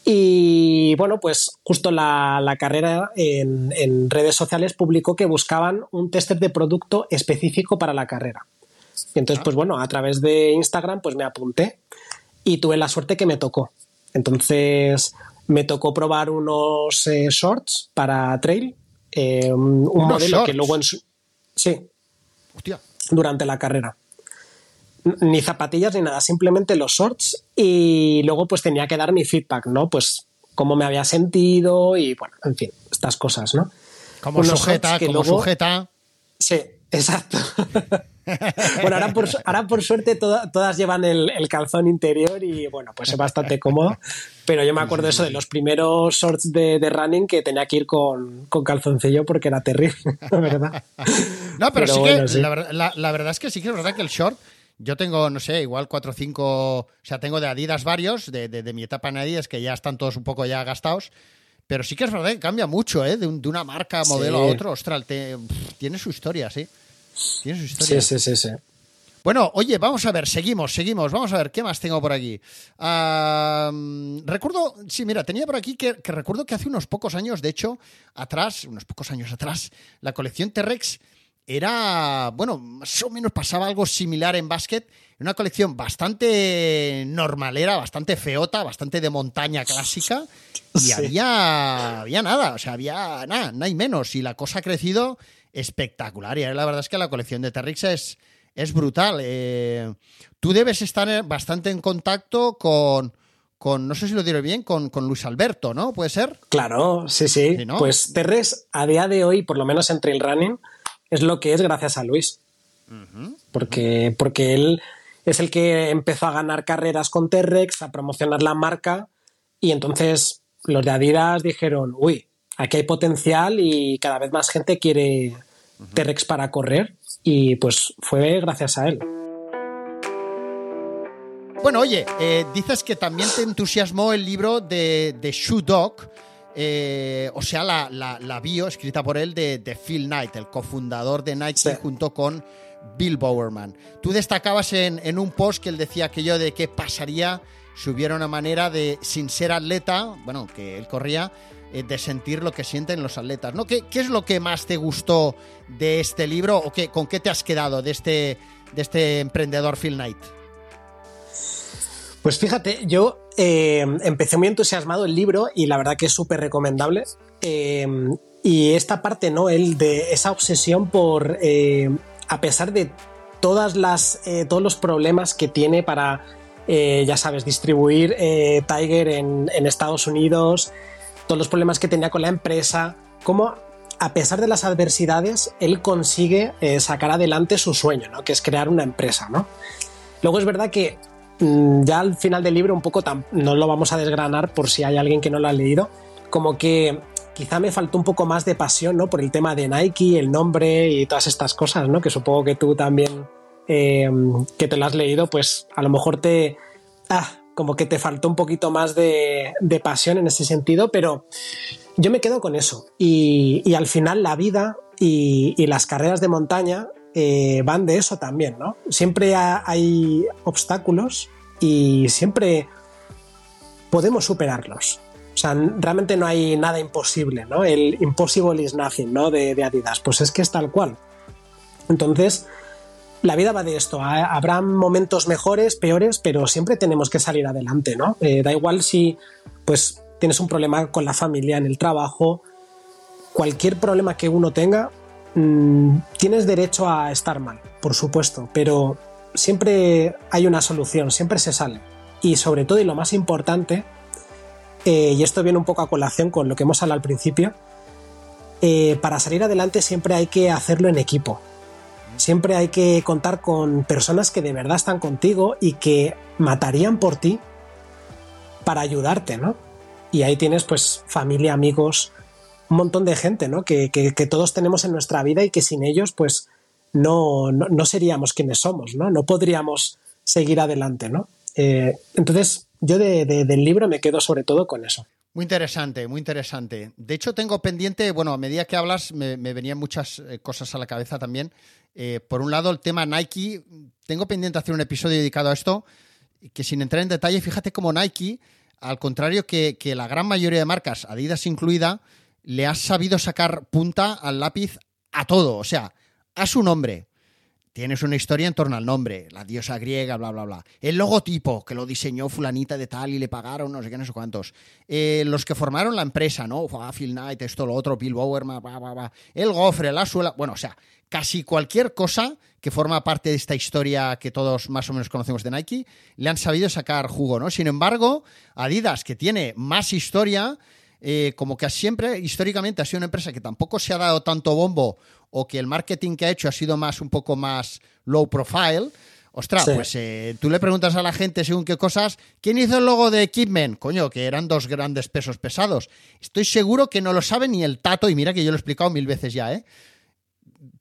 [SPEAKER 2] Y bueno, pues justo la, carrera en, redes sociales publicó que buscaban un tester de producto específico para la carrera. Y entonces, pues bueno, a través de Instagram, pues me apunté y tuve la suerte que me tocó. Entonces, me tocó probar unos eh, shorts para trail, eh, un, modelo que luego en su... Sí.
[SPEAKER 1] Hostia
[SPEAKER 2] durante la carrera. Ni zapatillas ni nada, simplemente los shorts y luego pues tenía que dar mi feedback, ¿no? Pues cómo me había sentido y bueno, en fin, estas cosas, ¿no?
[SPEAKER 1] Como sujeta, como sujeta.
[SPEAKER 2] Sí, exacto. bueno, ahora por, ahora por suerte todas llevan el, calzón interior y bueno, pues es bastante cómodo. Pero yo me acuerdo eso de los primeros shorts de, running que tenía que ir con, calzoncillo porque era terrible, la verdad.
[SPEAKER 1] No, pero, sí que La, verdad es que sí que es verdad que el short. Yo tengo, no sé, igual cuatro o cinco, o sea, tengo de Adidas varios, de, mi etapa en Adidas, que ya están todos un poco ya gastados, pero sí que es verdad que cambia mucho, ¿eh? De, una marca, modelo a otro, ostras, tiene su historia, sí. Tiene su historia.
[SPEAKER 2] Sí, sí, sí, sí.
[SPEAKER 1] Bueno, oye, vamos a ver, seguimos, seguimos, vamos a ver, ¿qué más tengo por aquí? recuerdo, sí, mira, tenía por aquí que, recuerdo que hace unos pocos años, de hecho, atrás, unos pocos años atrás, la colección T-Rex era, bueno, más o menos pasaba algo similar en básquet, una colección bastante normalera, bastante feota, bastante de montaña clásica, y había, había nada, o sea, había nada, nada y menos, y la cosa ha crecido espectacular. Y la verdad es que la colección de Terrix es, es brutal. Eh, tú debes estar bastante en contacto con, con, no sé si lo diré bien, con, Luis Alberto, ¿no? ¿Puede ser?
[SPEAKER 2] Claro, sí, sí. Pues Terres, a día de hoy, por lo menos en trail running, es lo que es gracias a Luis. porque, porque él es el que empezó a ganar carreras con Terrex, a promocionar la marca, y entonces los de Adidas dijeron, uy, aquí hay potencial y cada vez más gente quiere T-Rex para correr y pues fue gracias a él.
[SPEAKER 1] Bueno, oye, eh, dices que también te entusiasmó el libro de, de Shoe Dog, eh, o sea, la, bio escrita por él de, Phil Knight, el cofundador de Nike, junto con Bill Bowerman. Tú destacabas en, en, un post que él decía aquello de que pasaría si hubiera una manera de, sin ser atleta, bueno, que él corría, de sentir lo que sienten los atletas. ¿no? ¿Qué, es lo que más te gustó de este libro o qué, con qué te has quedado de este, de este emprendedor Phil Knight?
[SPEAKER 2] Pues fíjate, yo eh, empecé muy entusiasmado el libro y la verdad que es súper recomendable. Eh, y esta parte, ¿no? El de esa obsesión por, a pesar de todas las, todos los problemas que tiene para, ya sabes, distribuir Tiger en, en Estados Unidos, todos los problemas que tenía con la empresa, cómo a pesar de las adversidades, él consigue eh, sacar adelante su sueño, ¿no? que es crear una empresa. ¿no? Luego es verdad que mm, ya al final del libro un poco no lo vamos a desgranar por si hay alguien que no lo ha leído, como que quizá me faltó un poco más de pasión ¿no? por el tema de Nike, el nombre y todas estas cosas, ¿no? que supongo que tú también, eh, que te lo has leído, pues a lo mejor te... Ah, como que te faltó un poquito más de, pasión en ese sentido, pero yo me quedo con eso. Y, al final la vida y, las carreras de montaña eh, van de eso también, ¿no? Siempre hay obstáculos y siempre podemos superarlos. O sea, realmente no hay nada imposible, ¿no? El impossible is nothing, ¿no? De, de Adidas. Pues es que es tal cual. Entonces, la vida va de esto. Habrá momentos mejores, peores, pero siempre tenemos que salir adelante, ¿no? Eh, da igual si pues tienes un problema con la familia, en el trabajo, cualquier problema que uno tenga, mm, tienes derecho a estar mal, por supuesto, pero siempre hay una solución, siempre se sale. Y sobre todo, y lo más importante, eh, y esto viene un poco a colación con lo que hemos hablado al principio, eh, para salir adelante siempre hay que hacerlo en equipo Siempre hay que contar con personas que de verdad están contigo y que matarían por ti para ayudarte, ¿no? Y ahí tienes pues familia, amigos, un montón de gente, ¿no? Que, todos tenemos en nuestra vida y que sin ellos pues no, no, seríamos quienes somos, ¿no? No podríamos seguir adelante, ¿no? Eh, entonces yo del libro me quedo sobre todo con eso.
[SPEAKER 1] Muy interesante, muy interesante. De hecho, tengo pendiente, bueno, a medida que hablas me, venían muchas eh, cosas a la cabeza también. Eh, por un lado, el tema Nike, tengo pendiente hacer un episodio dedicado a esto, que sin entrar en detalle, fíjate cómo Nike, al contrario que, que la gran mayoría de marcas, Adidas incluida, le ha sabido sacar punta al lápiz a todo, o sea, a su nombre, Tienes una historia en torno al nombre, la diosa griega, bla, bla, bla. El logotipo, que lo diseñó fulanita de tal y le pagaron no sé qué, no sé cuántos. Eh, los que formaron la empresa, ¿no? Phil Knight, esto, lo otro, Bill Bowerman, bla, bla, bla. El gofre, la suela, bueno, o sea, casi cualquier cosa que forma parte de esta historia que todos más o menos conocemos de Nike, le han sabido sacar jugo, ¿no? Sin embargo, Adidas, que tiene más historia, eh, como que siempre, históricamente, ha sido una empresa que tampoco se ha dado tanto bombo o que el marketing que ha hecho ha sido más un poco más low profile. Ostras, pues eh, tú le preguntas a la gente según qué cosas, ¿quién hizo el logo de Equipment? Coño, que eran dos grandes pesos pesados. Estoy seguro que no lo sabe ni el tato, y mira que yo lo he explicado mil veces ya, ¿eh?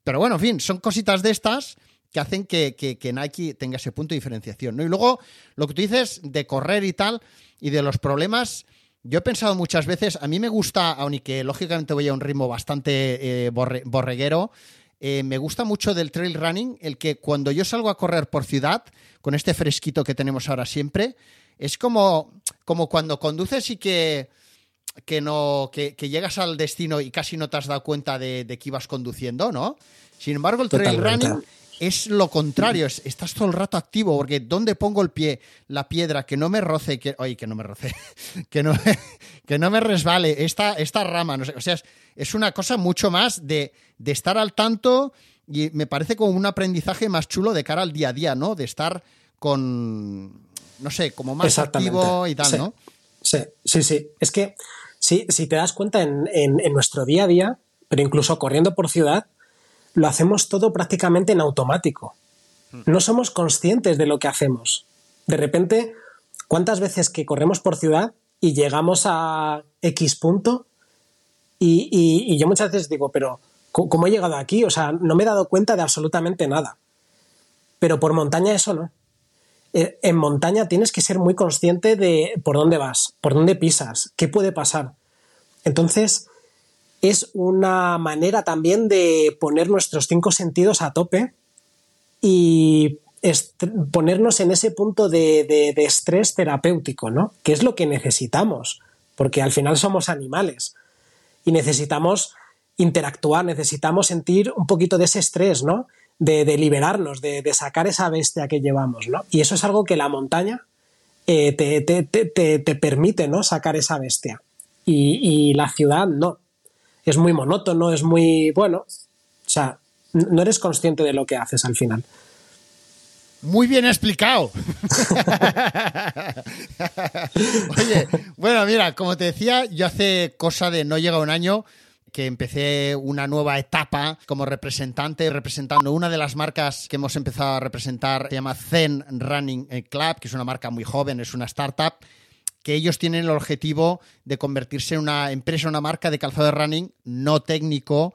[SPEAKER 1] Pero bueno, en fin, son cositas de estas que hacen que, que, Nike tenga ese punto de diferenciación. ¿no? Y luego, lo que tú dices de correr y tal, y de los problemas, yo he pensado muchas veces, a mí me gusta, aunque lógicamente voy a un ritmo bastante eh, borreguero, eh, me gusta mucho del trail running el que cuando yo salgo a correr por ciudad, con este fresquito que tenemos ahora siempre, es como, como cuando conduces y que, que no, que, llegas al destino y casi no te has dado cuenta de, que ibas conduciendo, ¿no? Sin embargo, el trail running es lo contrario, estás todo el rato activo, porque ¿dónde pongo el pie? La piedra, que no me roce, que, oye, que no me roce, que no, que no me resbale, esta, esta rama, no sé, o sea, es, una cosa mucho más de, estar al tanto y me parece como un aprendizaje más chulo de cara al día a día, ¿no? De estar con, no sé, como más activo y tal, ¿no?
[SPEAKER 2] Sí, sí, sí. Es que si, si te das cuenta en, en nuestro día a día, pero incluso corriendo por ciudad, lo hacemos todo prácticamente en automático. Hmm. No somos conscientes de lo que hacemos. De repente, ¿cuántas veces que corremos por ciudad y llegamos a X punto? Y, yo muchas veces digo, pero ¿cómo he llegado aquí? O sea, no me he dado cuenta de absolutamente nada. Pero por montaña eso no. Eh, en montaña tienes que ser muy consciente de por dónde vas, por dónde pisas, qué puede pasar. Entonces, es una manera también de poner nuestros cinco sentidos a tope y ponernos en ese punto de, estrés terapéutico, ¿no? Que es lo que necesitamos, porque al final somos animales y necesitamos interactuar, necesitamos sentir un poquito de ese estrés, ¿no? De, liberarnos, de, sacar esa bestia que llevamos, ¿no? Y eso es algo que la montaña eh, te, permite, ¿no? Sacar esa bestia. y la ciudad no es muy monótono, es muy, bueno, o sea, no eres consciente de lo que haces al final.
[SPEAKER 1] Muy bien explicado. Oye, bueno, mira, como te decía, yo hace cosa de no llega un año que empecé una nueva etapa como representante, representando una de las marcas que hemos empezado a representar, se llama Zen Running Club, que es una marca muy joven, es una startup que ellos tienen el objetivo de convertirse en una empresa, una marca de calzado de running no técnico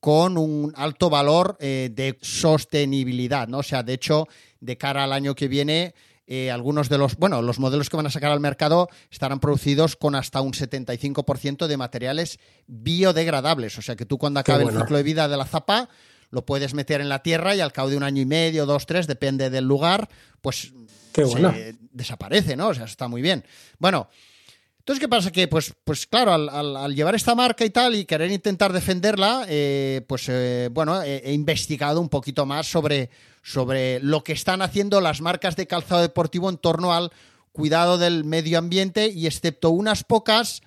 [SPEAKER 1] con un alto valor eh, de sostenibilidad, ¿no? O sea, de hecho, de cara al año que viene, eh, algunos de los, bueno, los modelos que van a sacar al mercado estarán producidos con hasta un 75% de materiales biodegradables. O sea, que tú cuando acabe el ciclo de vida de la zapa, lo puedes meter en la tierra y al cabo de un año y medio, dos, tres, depende del lugar, pues desaparece, ¿no? O sea, está muy bien. Bueno, entonces, ¿qué pasa? Que, pues, pues claro, al, llevar esta marca y tal y querer intentar defenderla, eh, pues, eh, bueno, he, investigado un poquito más sobre, sobre lo que están haciendo las marcas de calzado deportivo en torno al cuidado del medio ambiente y excepto unas pocas,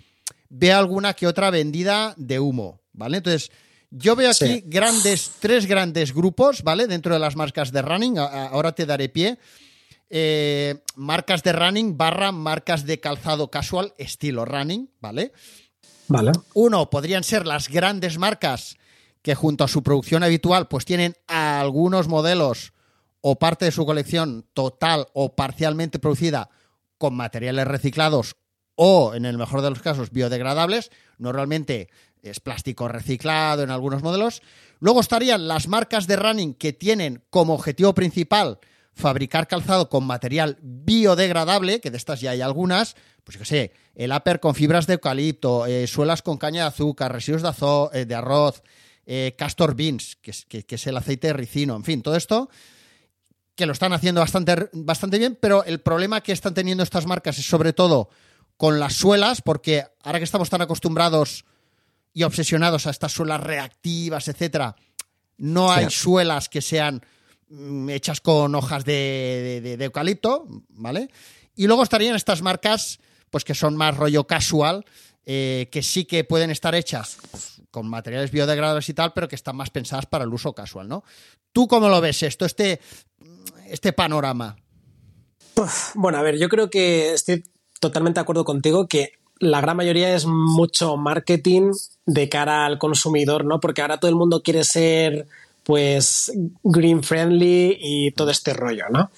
[SPEAKER 1] veo alguna que otra vendida de humo, ¿vale? Entonces, yo veo aquí grandes, tres grandes grupos, ¿vale? Dentro de las marcas de running, ahora te daré pie. Eh, marcas de running barra marcas de calzado casual estilo running, ¿vale?
[SPEAKER 2] Vale.
[SPEAKER 1] Uno, podrían ser las grandes marcas que junto a su producción habitual pues tienen algunos modelos o parte de su colección total o parcialmente producida con materiales reciclados o, en el mejor de los casos, biodegradables. Normalmente es plástico reciclado en algunos modelos. Luego estarían las marcas de running que tienen como objetivo principal fabricar calzado con material biodegradable, que de estas ya hay algunas, pues que sé, el upper con fibras de eucalipto, eh, suelas con caña de azúcar, residuos de, eh, arroz, eh, castor beans, que es, que, es, el aceite de ricino, en fin, todo esto que lo están haciendo bastante, bastante bien, pero el problema que están teniendo estas marcas es sobre todo con las suelas, porque ahora que estamos tan acostumbrados y obsesionados a estas suelas reactivas, etcétera, no hay suelas que sean hechas con hojas de, eucalipto, ¿vale? Y luego estarían estas marcas, pues que son más rollo casual, eh, que sí que pueden estar hechas con materiales biodegradables y tal, pero que están más pensadas para el uso casual, ¿no? ¿Tú cómo lo ves esto, este, este panorama?
[SPEAKER 2] Bueno, a ver, yo creo que estoy totalmente de acuerdo contigo que la gran mayoría es mucho marketing de cara al consumidor, ¿no? Porque ahora todo el mundo quiere ser, pues, green friendly y todo este rollo, ¿no?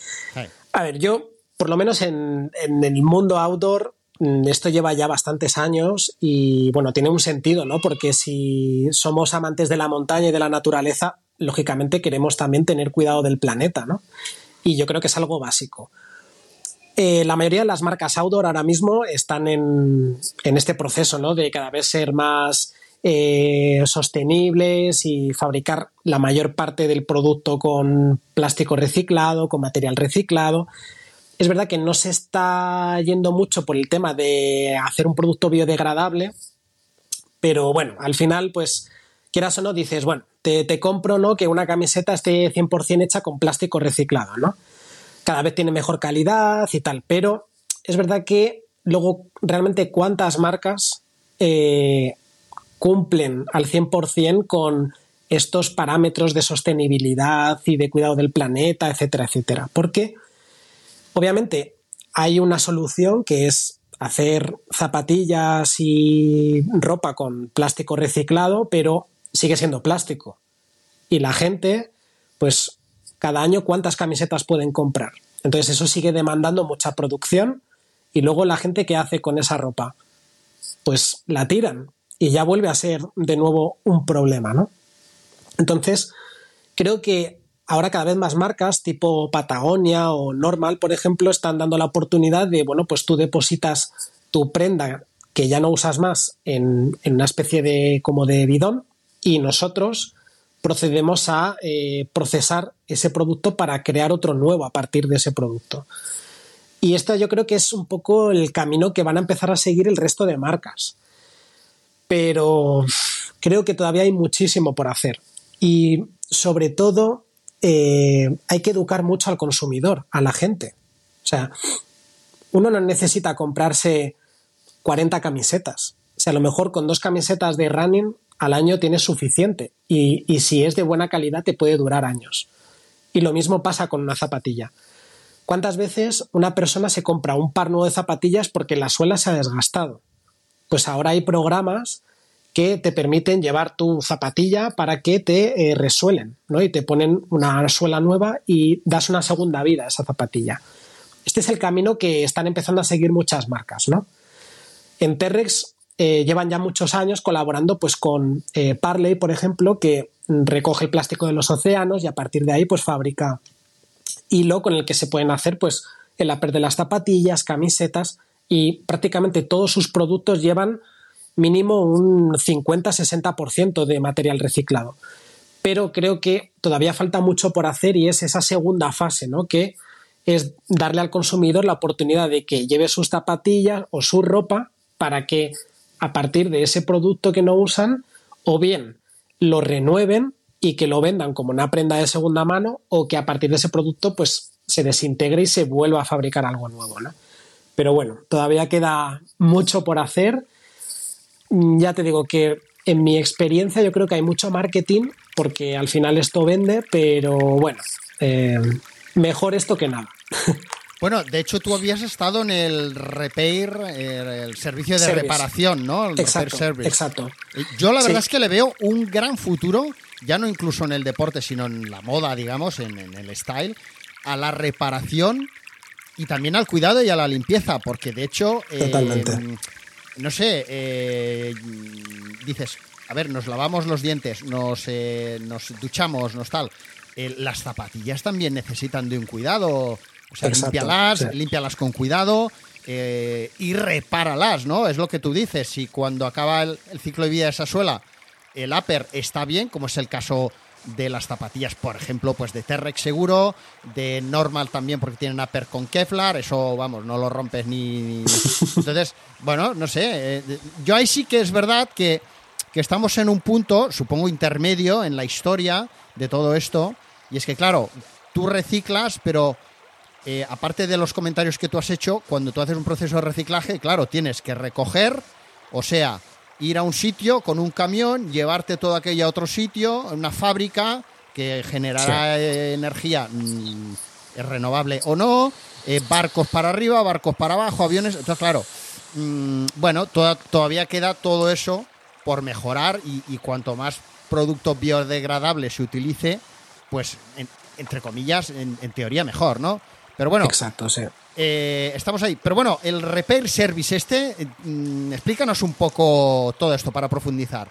[SPEAKER 2] A ver, yo, por lo menos en, en el mundo outdoor, mm, esto lleva ya bastantes años y bueno, tiene un sentido, ¿no? Porque si somos amantes de la montaña y de la naturaleza, lógicamente queremos también tener cuidado del planeta, ¿no? Y yo creo que es algo básico. Eh, la mayoría de las marcas outdoor ahora mismo están en, este proceso ¿no? de cada vez ser más eh, sostenibles y fabricar la mayor parte del producto con plástico reciclado, con material reciclado. Es verdad que no se está yendo mucho por el tema de hacer un producto biodegradable, pero bueno, al final, pues, quieras o no, dices, bueno, te, te compro ¿no? que una camiseta esté 100% hecha con plástico reciclado, ¿no? cada vez tiene mejor calidad y tal, pero es verdad que luego realmente cuántas marcas eh, cumplen al 100% con estos parámetros de sostenibilidad y de cuidado del planeta, etcétera, etcétera. Porque obviamente hay una solución que es hacer zapatillas y ropa con plástico reciclado, pero sigue siendo plástico. Y la gente, pues cada año cuántas camisetas pueden comprar. Entonces eso sigue demandando mucha producción y luego la gente que hace con esa ropa, pues la tiran y ya vuelve a ser de nuevo un problema, ¿no? Entonces, creo que ahora cada vez más marcas tipo Patagonia o Normal, por ejemplo, están dando la oportunidad de, bueno, pues tú depositas tu prenda que ya no usas más en, una especie de como de bidón y nosotros procedemos a eh, procesar ese producto para crear otro nuevo a partir de ese producto. Y esto yo creo que es un poco el camino que van a empezar a seguir el resto de marcas. Pero creo que todavía hay muchísimo por hacer. Y sobre todo eh, hay que educar mucho al consumidor, a la gente. O sea, uno no necesita comprarse 40 camisetas. O sea, a lo mejor con dos camisetas de running al año tienes suficiente y, si es de buena calidad te puede durar años. Y lo mismo pasa con una zapatilla. ¿Cuántas veces una persona se compra un par nuevo de zapatillas porque la suela se ha desgastado? Pues ahora hay programas que te permiten llevar tu zapatilla para que te eh, resuelen, ¿no? Y te ponen una suela nueva y das una segunda vida a esa zapatilla. Este es el camino que están empezando a seguir muchas marcas, ¿no? En Terrex eh, llevan ya muchos años colaborando pues, con eh, Parley, por ejemplo, que recoge el plástico de los océanos y a partir de ahí pues, fabrica hilo con el que se pueden hacer pues, el aper de las zapatillas, camisetas y prácticamente todos sus productos llevan mínimo un 50-60% de material reciclado. Pero creo que todavía falta mucho por hacer y es esa segunda fase, ¿no? Que es darle al consumidor la oportunidad de que lleve sus zapatillas o su ropa para que a partir de ese producto que no usan, o bien lo renueven y que lo vendan como una prenda de segunda mano, o que a partir de ese producto pues se desintegre y se vuelva a fabricar algo nuevo, ¿no? Pero bueno, todavía queda mucho por hacer. Ya te digo que en mi experiencia yo creo que hay mucho marketing porque al final esto vende, pero bueno, eh, mejor esto que nada.
[SPEAKER 1] Bueno, de hecho tú habías estado en el repair, eh, el servicio de reparación, ¿no? El
[SPEAKER 2] exacto, service. exacto.
[SPEAKER 1] Yo la verdad es que le veo un gran futuro, ya no incluso en el deporte, sino en la moda, digamos, en, el style, a la reparación y también al cuidado y a la limpieza, porque de hecho,
[SPEAKER 2] eh,
[SPEAKER 1] no sé, eh, dices, a ver, nos lavamos los dientes, nos, nos duchamos, nos tal. las zapatillas también necesitan de un cuidado o sea, límpialas, con cuidado eh, y repáralas, ¿no? Es lo que tú dices. Si cuando acaba el, ciclo de vida de esa suela, el upper está bien, como es el caso de las zapatillas, por ejemplo, pues de T-Rex seguro, de Normal también porque tienen upper con Kevlar, eso, vamos, no lo rompes ni... Entonces, bueno, no sé, eh, yo ahí sí que es verdad que, que estamos en un punto, supongo, intermedio en la historia de todo esto, y es que, claro, tú reciclas, pero eh, aparte de los comentarios que tú has hecho, cuando tú haces un proceso de reciclaje, claro, tienes que recoger, o sea, ir a un sitio con un camión, llevarte todo aquello a otro sitio, una fábrica que generará energía mm, renovable o no, eh, barcos para arriba, barcos para abajo, aviones. Entonces, claro, mm, bueno, toda- todavía queda todo eso por mejorar y, y cuanto más producto biodegradable se utilice, pues, en- entre comillas, en, en teoría mejor, ¿no? Pero bueno,
[SPEAKER 2] Exacto, sí.
[SPEAKER 1] eh, estamos ahí. Pero bueno, el repair service este, eh, mm, explícanos un poco todo esto para profundizar.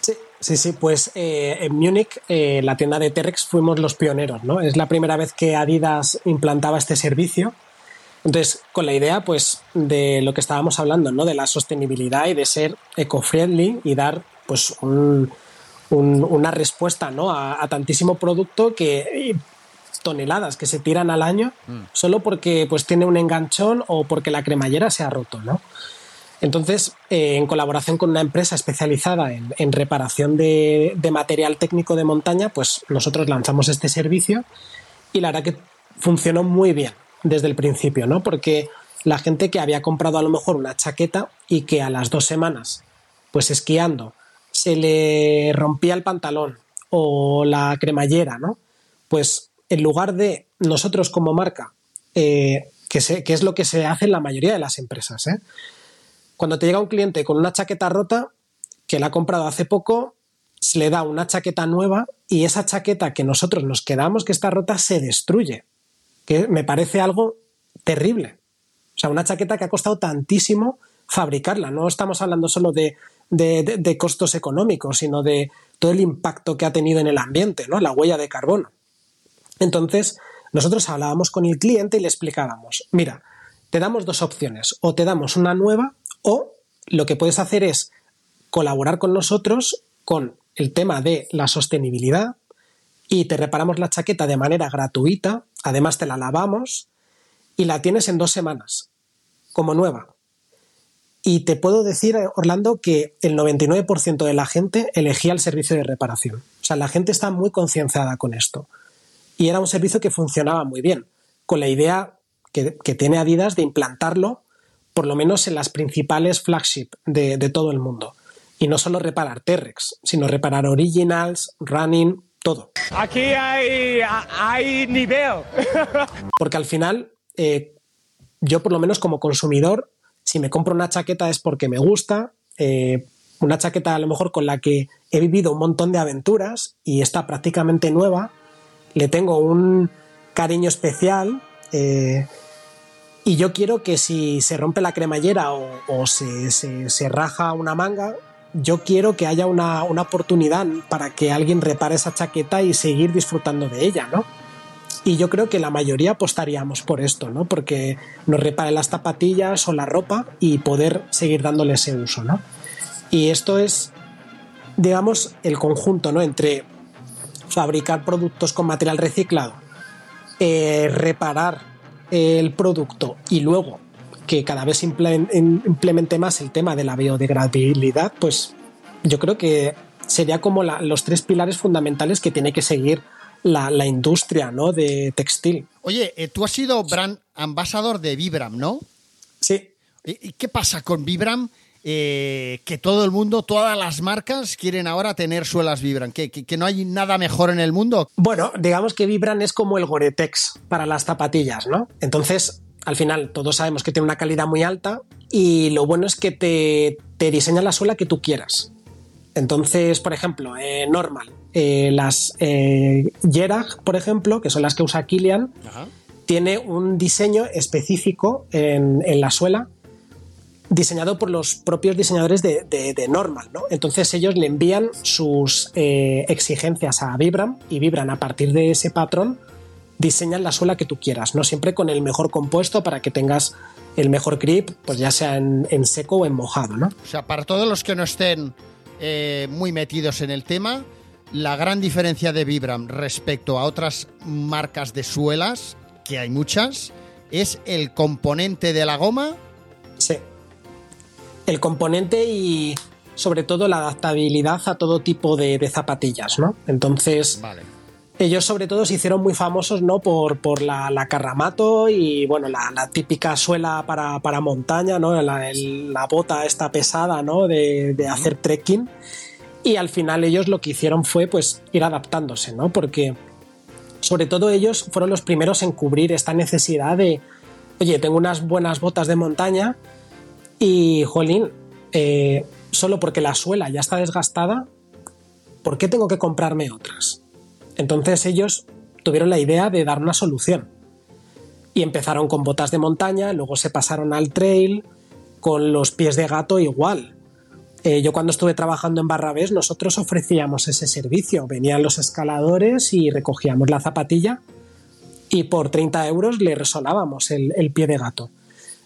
[SPEAKER 2] Sí, sí, sí, pues eh, en Múnich, eh, la tienda de T-Rex, fuimos los pioneros, ¿no? Es la primera vez que Adidas implantaba este servicio. Entonces, con la idea, pues, de lo que estábamos hablando, ¿no? De la sostenibilidad y de ser eco-friendly y dar, pues, un- un- una respuesta, ¿no? A, a tantísimo producto que toneladas que se tiran al año solo porque, pues, tiene un enganchón o porque la cremallera se ha roto, ¿no? Entonces, eh, en colaboración con una empresa especializada en, en reparación de, de material técnico de montaña, pues nosotros lanzamos este servicio y la verdad que funcionó muy bien desde el principio, ¿no? Porque la gente que había comprado a lo mejor una chaqueta y que a las dos semanas, pues esquiando, se le rompía el pantalón o la cremallera, ¿no? Pues en lugar de nosotros como marca, eh, que, se- que es lo que se hace en la mayoría de las empresas, ¿eh? cuando te llega un cliente con una chaqueta rota que la ha comprado hace poco, se le da una chaqueta nueva y esa chaqueta que nosotros nos quedamos que está rota se destruye. Que me parece algo terrible. O sea, una chaqueta que ha costado tantísimo fabricarla. No estamos hablando solo de, de- de- costos económicos, sino de todo el impacto que ha tenido en el ambiente, ¿no? La huella de carbono. Entonces, nosotros hablábamos con el cliente y le explicábamos, mira, te damos dos opciones, o te damos una nueva, o lo que puedes hacer es colaborar con nosotros con el tema de la sostenibilidad y te reparamos la chaqueta de manera gratuita, además te la lavamos y la tienes en dos semanas, como nueva. Y te puedo decir, Orlando, que el 99% de la gente elegía el servicio de reparación. O sea, la gente está muy concienciada con esto y era un servicio que funcionaba muy bien, con la idea que, que tiene Adidas de implantarlo por lo menos en las principales flagship de, de todo el mundo. Y no solo reparar T-Rex, sino reparar Originals, Running, todo.
[SPEAKER 4] Aquí hay, hay nivel.
[SPEAKER 2] Porque al final, eh, yo por lo menos como consumidor, si me compro una chaqueta es porque me gusta, eh, una chaqueta a lo mejor con la que he vivido un montón de aventuras y está prácticamente nueva, le tengo un cariño especial eh, y yo quiero que si se rompe la cremallera o, se- se raja una manga, yo quiero que haya una, una oportunidad para que alguien repare esa chaqueta y seguir disfrutando de ella, ¿no? Y yo creo que la mayoría apostaríamos por esto, ¿no? Porque nos repare las zapatillas o la ropa y poder seguir dándole ese uso, ¿no? Y esto es, digamos, el conjunto, ¿no? Entre fabricar productos con material reciclado, eh, reparar el producto y luego que cada vez implemente más el tema de la biodegradabilidad, pues yo creo que sería como la- los tres pilares fundamentales que tiene que seguir la, la industria ¿no? de textil.
[SPEAKER 1] Oye, eh, tú has sido brand ambassador de Vibram, ¿no?
[SPEAKER 2] Sí,
[SPEAKER 1] ¿Y y qué pasa con Vibram? Eh, que todo el mundo, todas las marcas quieren ahora tener suelas Vibram. ¿Que, que, que no hay nada mejor en el mundo.
[SPEAKER 2] Bueno, digamos que Vibram es como el Gore-Tex para las zapatillas, ¿no? Entonces, al final, todos sabemos que tiene una calidad muy alta y lo bueno es que te, te diseña la suela que tú quieras. Entonces, por ejemplo, eh, normal, eh, las eh, Yerag, por ejemplo, que son las que usa Kilian, tiene un diseño específico en, en la suela diseñado por los propios diseñadores de, de- de Normal, ¿no? Entonces ellos le envían sus eh, exigencias a Vibram y Vibram a partir de ese patrón diseñan la suela que tú quieras, ¿no? Siempre con el mejor compuesto para que tengas el mejor grip, pues ya sea en, en seco o en mojado, ¿no?
[SPEAKER 1] O sea, para todos los que no estén eh, muy metidos en el tema, la gran diferencia de Vibram respecto a otras marcas de suelas, que hay muchas, es el componente de la goma.
[SPEAKER 2] Sí. El componente y sobre todo la adaptabilidad a todo tipo de, de zapatillas, ¿no? Entonces,
[SPEAKER 1] Vale.
[SPEAKER 2] ellos sobre todo se hicieron muy famosos, ¿no? Por, por la, la Carramato y, bueno, la, la típica suela para, para montaña, ¿no? La, el- la bota esta pesada, ¿no? De, de hacer trekking. Y al final ellos lo que hicieron fue, pues, ir adaptándose, ¿no? Porque, sobre todo ellos fueron los primeros en cubrir esta necesidad de, oye, tengo unas buenas botas de montaña, Y, jolín, eh, solo porque la suela ya está desgastada, ¿por qué tengo que comprarme otras? Entonces ellos tuvieron la idea de dar una solución. Y empezaron con botas de montaña, luego se pasaron al trail, con los pies de gato igual. Eh, yo cuando estuve trabajando en Barrabés, nosotros ofrecíamos ese servicio. Venían los escaladores y recogíamos la zapatilla y por 30 euros le resonábamos el, pie de gato.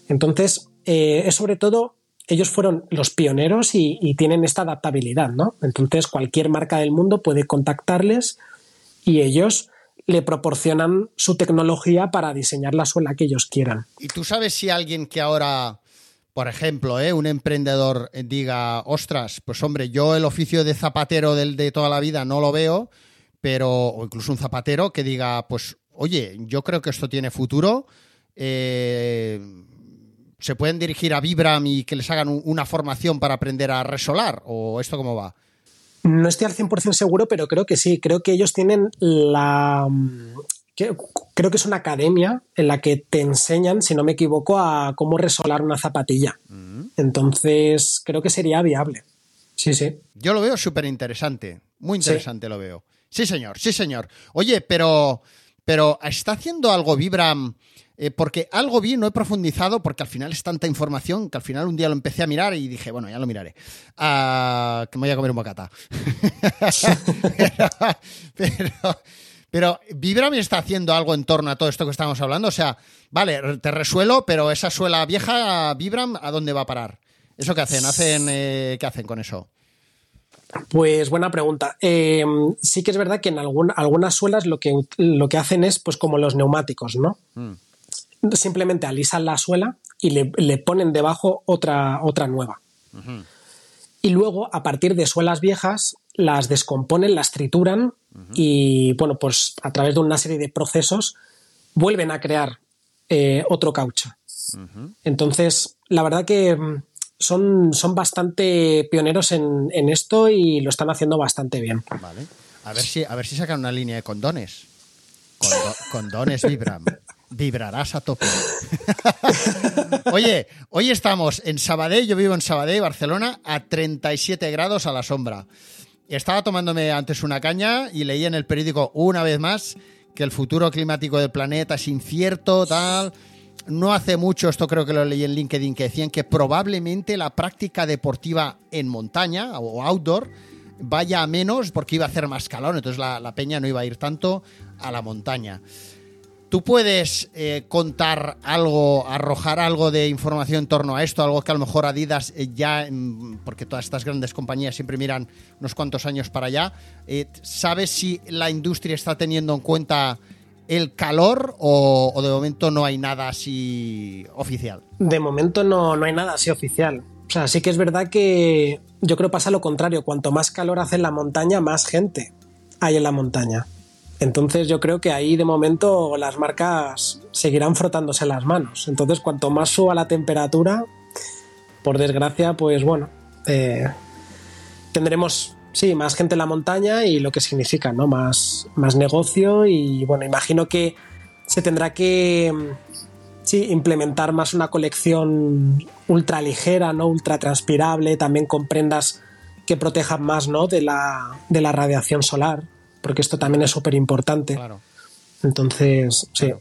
[SPEAKER 2] Entonces, eh, es sobre todo, ellos fueron los pioneros y, tienen esta adaptabilidad, ¿no? Entonces, cualquier marca del mundo puede contactarles y ellos le proporcionan su tecnología para diseñar la suela que ellos quieran.
[SPEAKER 1] ¿Y tú sabes si alguien que ahora por ejemplo, ¿eh? un emprendedor diga, ostras, pues hombre, yo el oficio de zapatero del, de toda la vida no lo veo, pero, o incluso un zapatero que diga, pues, oye, yo creo que esto tiene futuro, eh, se pueden dirigir a Vibram y que les hagan una formación para aprender a resolar, o esto cómo va?
[SPEAKER 2] No estoy al 100% seguro, pero creo que sí. Creo que ellos tienen la, creo que es una academia en la que te enseñan, si no me equivoco, a cómo resolar una zapatilla. Mm. Entonces, creo que sería viable. Sí, sí.
[SPEAKER 1] Yo lo veo súper interesante. Muy interesante lo veo. Sí, señor, sí, señor. Oye, pero, pero ¿está haciendo algo Vibram? Eh, porque algo vi, no he profundizado, porque al final es tanta información que al final un día lo empecé a mirar y dije, bueno, ya lo miraré. Ah, que me voy a comer un bocata. pero pero Vibram está haciendo algo en torno a todo esto que estamos hablando. O sea, vale, te resuelo, pero esa suela vieja, Vibram, ¿a dónde va a parar? ¿Eso qué hacen? ¿Hacen eh, ¿Qué hacen con eso?
[SPEAKER 2] Pues buena pregunta. Eh, sí que es verdad que en algunas suelas lo que, lo que hacen es pues como los neumáticos, ¿no? Mm. Simplemente alisan la suela y le, ponen debajo otra, otra nueva. Y luego, a partir de suelas viejas, las descomponen, las trituran y, bueno, pues a través de una serie de procesos vuelven a crear eh, otro caucho. Entonces, la verdad que mm, son, son bastante pioneros en, esto y lo están haciendo bastante bien.
[SPEAKER 1] Vale. A ver si, a ver si sacan una línea de condones. condones Vibram. Vibrarás a tope. Oye, hoy estamos en Sabadell, yo vivo en Sabadell, Barcelona, a 37 grados a la sombra. Estaba tomándome antes una caña y leí en el periódico una vez más que el futuro climático del planeta es incierto, tal. No hace mucho, esto creo que lo leí en LinkedIn, que decían que probablemente la práctica deportiva en montaña o outdoor vaya a menos porque iba a hacer más calor, entonces la, la peña no iba a ir tanto a la montaña. ¿Tú puedes eh, contar algo, arrojar algo de información en torno a esto? Algo que a lo mejor Adidas eh, ya, porque todas estas grandes compañías siempre miran unos cuantos años para allá, eh, ¿sabes si la industria está teniendo en cuenta el calor o, de momento no hay nada así oficial?
[SPEAKER 2] De momento no, no hay nada así oficial. O sea, sí que es verdad que yo creo pasa lo contrario. Cuanto más calor hace en la montaña, más gente hay en la montaña. Entonces yo creo que ahí de momento las marcas seguirán frotándose las manos. Entonces cuanto más suba la temperatura, por desgracia, pues bueno, eh, tendremos, sí, más gente en la montaña y lo que significa, ¿no? Más, más negocio y bueno, imagino que se tendrá que, sí, implementar más una colección ultra ligera, ¿no? Ultra transpirable, también con prendas que protejan más, ¿no? De la, de la radiación solar porque esto también es súper importante. Claro. Entonces, sí.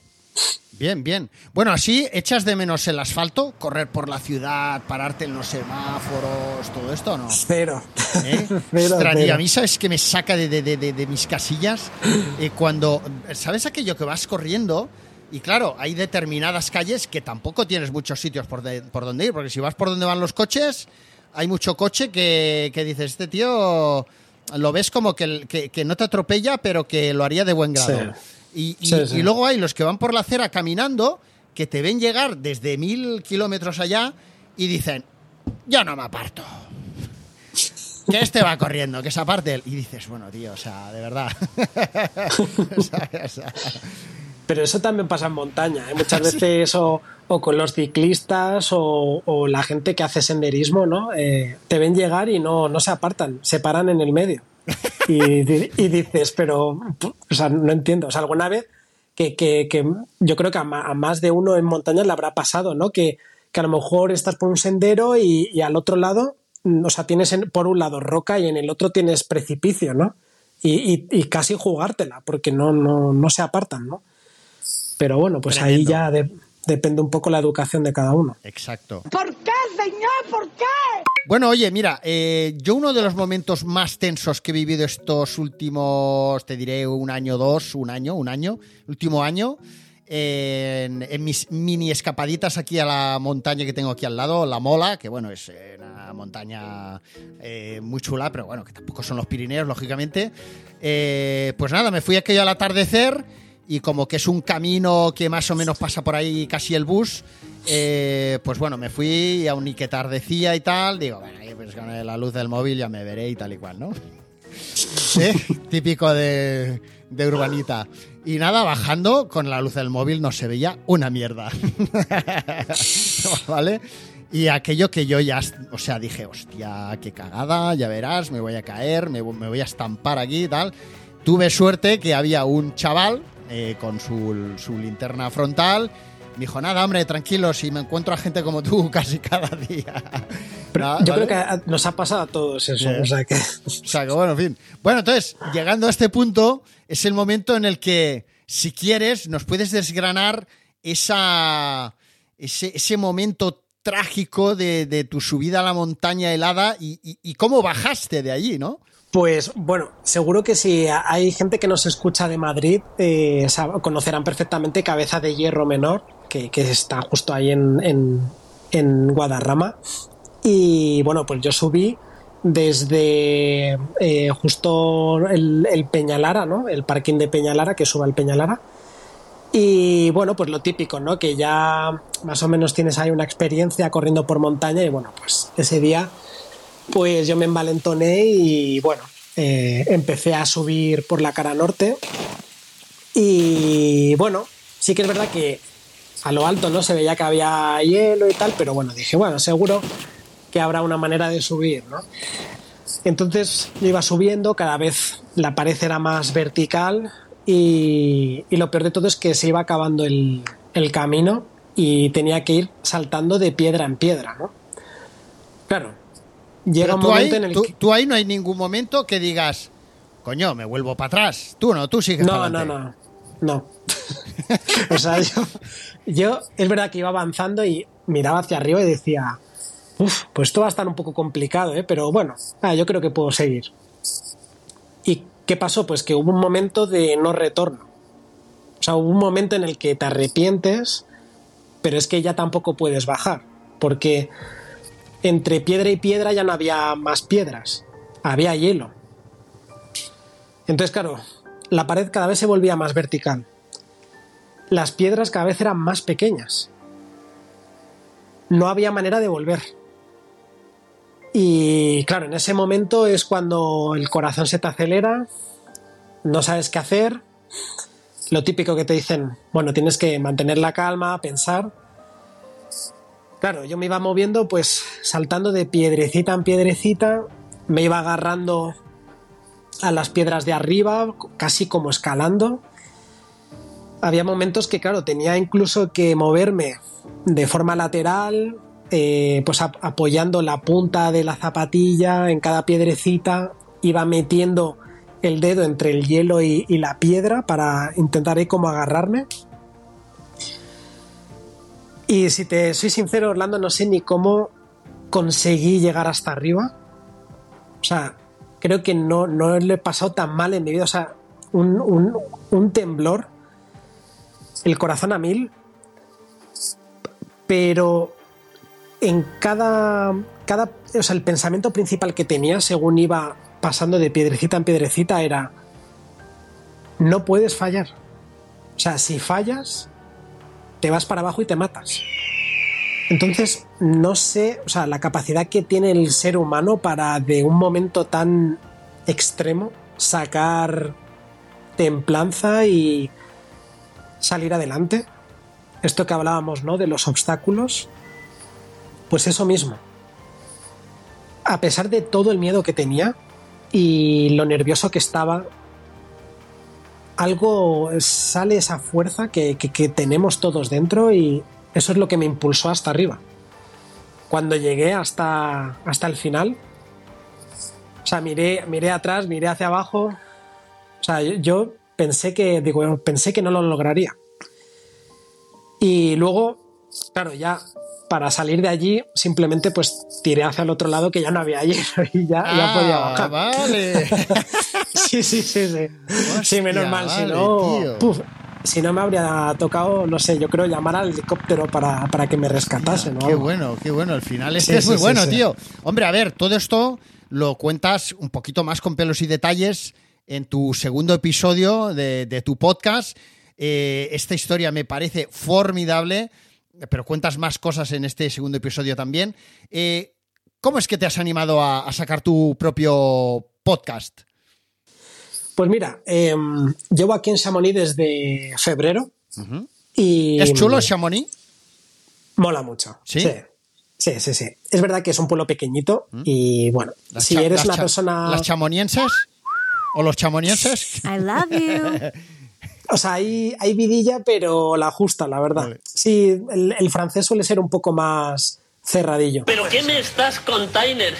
[SPEAKER 1] Bien, bien. Bueno, así echas de menos el asfalto, correr por la ciudad, pararte en los semáforos, todo esto, ¿o ¿no?
[SPEAKER 2] Cero.
[SPEAKER 1] ¿Eh? a mí sabes que me saca de, mis casillas eh, cuando, ¿sabes aquello que vas corriendo? Y claro, hay determinadas calles que tampoco tienes muchos sitios por, por donde ir, porque si vas por donde van los coches, hay mucho coche que, que dices, este tío lo ves como que, no te atropella, pero que lo haría de buen grado. Y, luego hay los que van por la acera caminando, que te ven llegar desde mil kilómetros allá y dicen, yo no me aparto. Que este va corriendo, que esa parte. Y dices, bueno, tío, o sea, de verdad.
[SPEAKER 2] Pero eso también pasa en montaña. ¿eh? Muchas veces o, con los ciclistas o, la gente que hace senderismo, ¿no? Eh, te ven llegar y no, no se apartan, se paran en el medio. Y, dices, pero, o sea, no entiendo. O sea, alguna vez que, que, yo creo que a, más de uno en montaña le habrá pasado, ¿no? Que, que a lo mejor estás por un sendero y, y al otro lado, mm, o sea, tienes en- por un lado roca y en el otro tienes precipicio, ¿no? Y, y- y casi jugártela, porque no, no, no se apartan, ¿no? Pero bueno, pues ahí ya de- depende un poco la educación de cada uno.
[SPEAKER 1] Exacto.
[SPEAKER 5] ¿Por qué, señor? ¿Por qué?
[SPEAKER 1] Bueno, oye, mira, eh, yo uno de los momentos más tensos que he vivido estos últimos, te diré, un año, dos, un año, un año, último año, eh, en, en mis mini escapaditas aquí a la montaña que tengo aquí al lado, La Mola, que bueno, es eh, una montaña eh, muy chula, pero bueno, que tampoco son los Pirineos, lógicamente. Eh, pues nada, me fui aquello al atardecer y como que es un camino que más o menos pasa por ahí casi el bus, eh, pues bueno, me fui y aún ni que tardecía y tal, digo, bueno, pues con la luz del móvil ya me veré y tal y cual, ¿no? ¿Eh? Típico de, de urbanita. Y nada, bajando con la luz del móvil no se veía una mierda. ¿Vale? Y aquello que yo ya, o sea, dije, hostia, qué cagada, ya verás, me voy a caer, me, me voy a estampar aquí y tal. Tuve suerte que había un chaval eh, con su, su linterna frontal. Me dijo, nada, hombre, tranquilo, si me encuentro a gente como tú casi cada día. Nada,
[SPEAKER 2] Yo
[SPEAKER 1] ¿vale?
[SPEAKER 2] creo que nos ha pasado a todos eso.
[SPEAKER 1] Yeah.
[SPEAKER 2] O sea que.
[SPEAKER 1] O sea, que bueno, en fin. Bueno, entonces, llegando a este punto, es el momento en el que, si quieres, nos puedes desgranar esa, ese, ese momento trágico de, de tu subida a la montaña helada y, y- y cómo bajaste de allí, ¿no?
[SPEAKER 2] Pues bueno, seguro que si hay gente que nos escucha de Madrid, eh, conocerán perfectamente Cabeza de Hierro Menor, que, está justo ahí en, en, Guadarrama. Y bueno, pues yo subí desde eh, justo el, el Peñalara, ¿no? El parking de Peñalara, que sube al Peñalara. Y bueno, pues lo típico, ¿no? Que ya más o menos tienes ahí una experiencia corriendo por montaña y bueno, pues ese día pues yo me envalentoné y bueno, eh, empecé a subir por la cara norte. Y bueno, sí que es verdad que a lo alto no se veía que había hielo y tal, pero bueno, dije, bueno, seguro que habrá una manera de subir, ¿no? Entonces yo iba subiendo, cada vez la pared era más vertical y, lo peor de todo es que se iba acabando el, el camino y tenía que ir saltando de piedra en piedra, ¿no? Claro, llega un
[SPEAKER 1] ahí,
[SPEAKER 2] momento en el
[SPEAKER 1] tú,
[SPEAKER 2] que...
[SPEAKER 1] tú ahí no hay ningún momento que digas, coño, me vuelvo para atrás. Tú no, tú sigues
[SPEAKER 2] No, no, no, no. o sea, yo, yo es verdad que iba avanzando y miraba hacia arriba y decía, uff, pues esto va a estar un poco complicado, ¿eh? pero bueno, ah, yo creo que puedo seguir. ¿Y qué pasó? Pues que hubo un momento de no retorno. O sea, hubo un momento en el que te arrepientes, pero es que ya tampoco puedes bajar, porque entre piedra y piedra ya no había más piedras, había hielo. Entonces, claro, la pared cada vez se volvía más vertical. Las piedras cada vez eran más pequeñas. No había manera de volver. Y claro, en ese momento es cuando el corazón se te acelera, no sabes qué hacer. Lo típico que te dicen, bueno, tienes que mantener la calma, pensar. Claro, yo me iba moviendo, pues saltando de piedrecita en piedrecita, me iba agarrando a las piedras de arriba, casi como escalando. Había momentos que, claro, tenía incluso que moverme de forma lateral, eh, pues ap- apoyando la punta de la zapatilla en cada piedrecita, iba metiendo el dedo entre el hielo y, y la piedra para intentar ahí como agarrarme. Y si te soy sincero, Orlando, no sé ni cómo conseguí llegar hasta arriba. O sea, creo que no, no le he pasado tan mal en mi vida. O sea, un, un- un temblor, el corazón a mil, pero en cada, cada. O sea, el pensamiento principal que tenía según iba pasando de piedrecita en piedrecita era: no puedes fallar. O sea, si fallas, te vas para abajo y te matas. Entonces, no sé, o sea, la capacidad que tiene el ser humano para de un momento tan extremo sacar templanza y salir adelante. Esto que hablábamos, ¿no? De los obstáculos. Pues eso mismo. A pesar de todo el miedo que tenía y lo nervioso que estaba, algo sale esa fuerza que, que- tenemos todos dentro y eso es lo que me impulsó hasta arriba. cuando llegué hasta, hasta el final, o sea, miré, miré atrás, miré hacia abajo. O sea, yo, yo pensé que, digo, pensé que no lo lograría. Y luego, claro, ya para salir de allí, simplemente pues tiré hacia el otro lado que ya no había hielo y ya, ya podía
[SPEAKER 1] Ah,
[SPEAKER 2] bajar.
[SPEAKER 1] vale.
[SPEAKER 2] Sí, sí, sí, sí. sí, menos mal, si no. puf, si no me habría tocado, no sé, yo creo llamar al helicóptero para, para que me rescatasen. o
[SPEAKER 1] Qué bueno, qué bueno. El final este
[SPEAKER 2] Sí,
[SPEAKER 1] es muy
[SPEAKER 2] sí,
[SPEAKER 1] bueno,
[SPEAKER 2] sí.
[SPEAKER 1] tío. Hombre, a ver, todo esto lo cuentas un poquito más con pelos y detalles en tu segundo episodio de, de tu podcast. Eh, esta historia me parece formidable, pero cuentas más cosas en este segundo episodio también. Eh, ¿Cómo es que te has animado a, a sacar tu propio podcast?
[SPEAKER 2] Pues mira, eh, llevo aquí en Chamonix desde febrero y
[SPEAKER 1] ¿Es chulo Chamonix?
[SPEAKER 2] mola mucho.
[SPEAKER 1] ¿Sí?
[SPEAKER 2] Sí, sí, sí. sí. Es verdad que es un pueblo pequeñito y bueno.
[SPEAKER 1] Las
[SPEAKER 2] si
[SPEAKER 1] cha-
[SPEAKER 2] eres
[SPEAKER 1] cha-
[SPEAKER 2] persona...
[SPEAKER 1] ¿Las chamonienses? ¿O los chamonienses?
[SPEAKER 6] I love you.
[SPEAKER 2] O sea, hay, hay vidilla, pero la justa, la verdad.
[SPEAKER 1] Vale.
[SPEAKER 2] Sí, el, el francés suele ser un poco más cerradillo.
[SPEAKER 3] ¿Pero qué me estás container?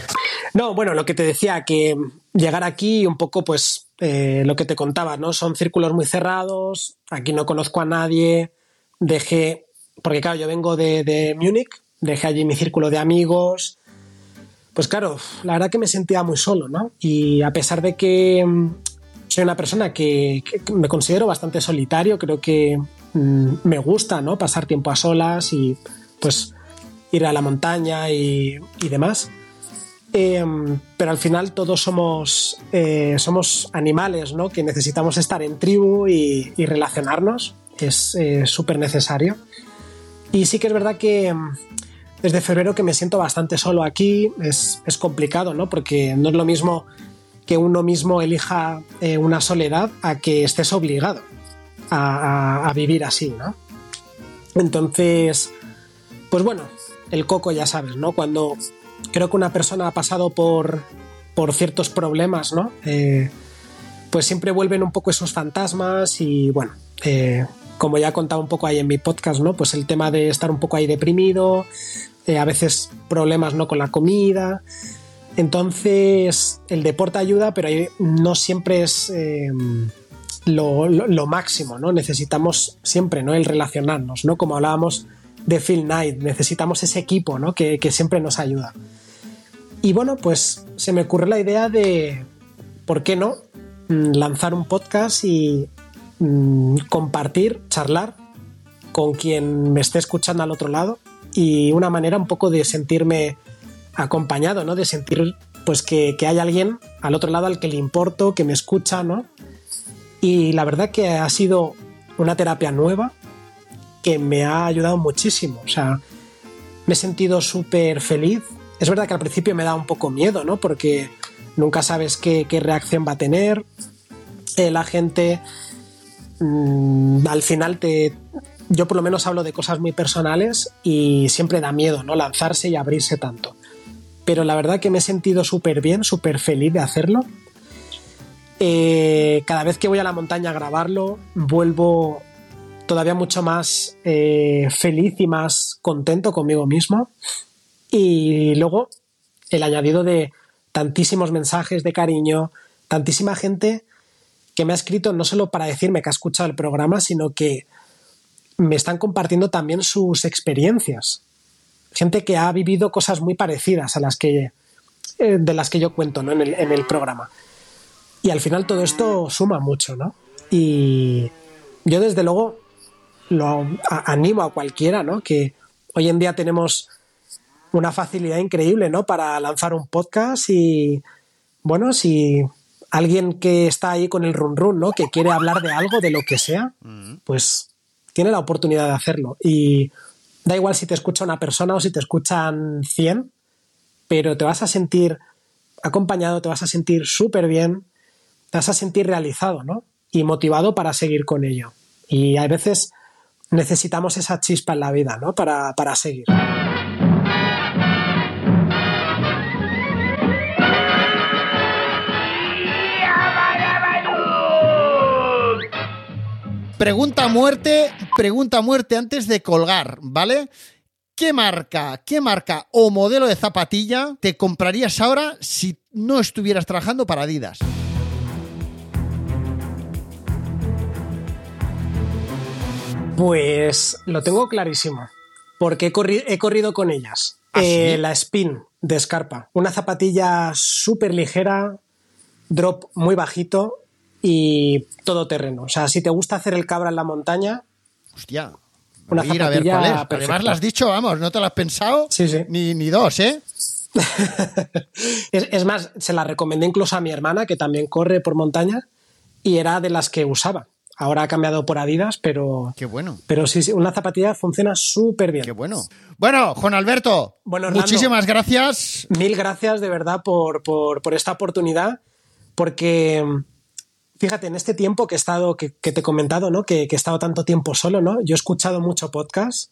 [SPEAKER 2] No, bueno, lo que te decía, que llegar aquí un poco, pues, eh, lo que te contaba, ¿no? Son círculos muy cerrados, aquí no conozco a nadie, dejé, porque claro, yo vengo de, de Múnich, dejé allí mi círculo de amigos, pues claro, la verdad que me sentía muy solo, ¿no? Y a pesar de que mm, soy una persona que, me considero bastante solitario, creo que mm, me gusta, ¿no? Pasar tiempo a solas y, pues, ir a la montaña y, demás. Eh, pero al final todos somos, eh, somos animales, ¿no? Que necesitamos estar en tribu y, relacionarnos. Es eh, súper necesario. Y sí que es verdad que mm, desde febrero que me siento bastante solo aquí. Es, es complicado, ¿no? Porque no es lo mismo que uno mismo elija eh, una soledad a que estés obligado a, vivir así, ¿no? Entonces, pues bueno, el coco ya sabes, ¿no? Cuando creo que una persona ha pasado por, por ciertos problemas, ¿no? Eh, pues siempre vuelven un poco esos fantasmas y bueno, eh, como ya he contado un poco ahí en mi podcast, ¿no? Pues el tema de estar un poco ahí deprimido, a veces problemas, ¿no? Con la comida. Entonces, el deporte ayuda, pero no siempre es eh, lo, máximo, ¿no? Necesitamos siempre, ¿no? El relacionarnos, ¿no? Como hablábamos de Phil Knight, necesitamos ese equipo, ¿no? Que, que siempre nos ayuda. Y bueno, pues se me ocurre la idea de, ¿por qué no? Mm, Lanzar un podcast y mm, compartir, charlar con quien me esté escuchando al otro lado y una manera un poco de sentirme acompañado, ¿no? De sentir pues que, que hay alguien al otro lado al que le importo, que me escucha, ¿no? Y la verdad que ha sido una terapia nueva que me ha ayudado muchísimo. O sea, me he sentido súper feliz. Es verdad que al principio me da un poco miedo, ¿no? Porque nunca sabes qué, qué reacción va a tener. Eh, la gente mm, al final te... Yo por lo menos hablo de cosas muy personales y siempre da miedo, ¿no? Lanzarse y abrirse tanto. Pero la verdad que me he sentido súper bien, súper feliz de hacerlo. Eh, cada vez que voy a la montaña a grabarlo, vuelvo todavía mucho más eh, feliz y más contento conmigo mismo. Y luego el añadido de tantísimos mensajes de cariño, tantísima gente que me ha escrito no solo para decirme que ha escuchado el programa, sino que me están compartiendo también sus experiencias. Gente que ha vivido cosas muy parecidas a las que eh, de las que yo cuento ¿no? en, el, en el programa. Y al final todo esto suma mucho, ¿no? Y yo desde luego lo a- animo a cualquiera, ¿no? Que hoy en día tenemos una facilidad increíble, ¿no? Para lanzar un podcast y, bueno, si alguien que está ahí con el run run, ¿no? Que quiere hablar de algo, de lo que sea, pues tiene la oportunidad de hacerlo. Y da igual si te escucha una persona o si te escuchan 100, pero te vas a sentir acompañado, te vas a sentir súper bien, te vas a sentir realizado, ¿no? Y motivado para seguir con ello. Y a veces necesitamos esa chispa en la vida, ¿no? Para, para seguir.
[SPEAKER 1] Pregunta a muerte, pregunta a muerte antes de colgar, ¿vale? ¿qué marca, qué marca o modelo de zapatilla te comprarías ahora si no estuvieras trabajando para Adidas?
[SPEAKER 2] Pues lo tengo clarísimo, porque he, corri- he corrido con ellas.
[SPEAKER 1] ¿Ah,
[SPEAKER 2] Eh,
[SPEAKER 1] sí?
[SPEAKER 2] La Spin de Scarpa, una zapatilla súper ligera, drop muy bajito y todo terreno. O sea, si te gusta hacer el cabra en la montaña,
[SPEAKER 1] Hostia.
[SPEAKER 2] Una
[SPEAKER 1] voy ir a ver
[SPEAKER 2] zapatilla
[SPEAKER 1] cuál es. Además lo has dicho, vamos, no te lo has pensado
[SPEAKER 2] Sí, sí.
[SPEAKER 1] Ni, ni dos, ¿eh?
[SPEAKER 2] es, es más, se la recomendé incluso a mi hermana, que también corre por montaña, y era de las que usaba. Ahora ha cambiado por Adidas, pero,
[SPEAKER 1] Qué bueno.
[SPEAKER 2] pero sí, sí, una zapatilla funciona súper bien.
[SPEAKER 1] Qué bueno. Bueno, Juan Alberto,
[SPEAKER 2] Bueno, Orlando.
[SPEAKER 1] muchísimas gracias.
[SPEAKER 2] Mil gracias de verdad por, por- por esta oportunidad, porque fíjate, en este tiempo que he estado, que, que te he comentado, ¿no? Que, que he estado tanto tiempo solo, ¿no? Yo he escuchado mucho podcast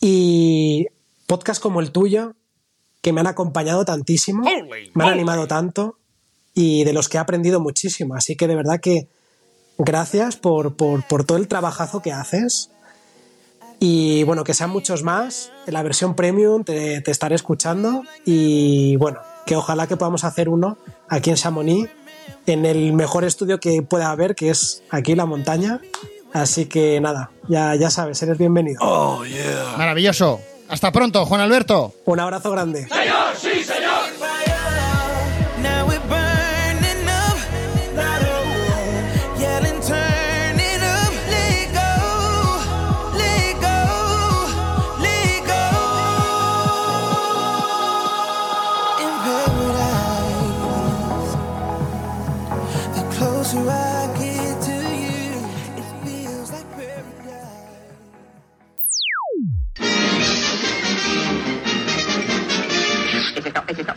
[SPEAKER 2] y podcast como el tuyo, que me han acompañado tantísimo, me han animado tanto y de los que he aprendido muchísimo. Así que de verdad que gracias por, por- por todo el trabajazo que haces. Y bueno, que sean muchos más. En la versión premium te, te estaré escuchando. Y bueno, que ojalá que podamos hacer uno aquí en Chamonix, en el mejor estudio que pueda haber, que es aquí la montaña. Así que nada, ya, ya sabes, eres bienvenido.
[SPEAKER 1] Maravilloso. Hasta pronto, Juan Alberto.
[SPEAKER 2] Un abrazo grande.
[SPEAKER 6] Now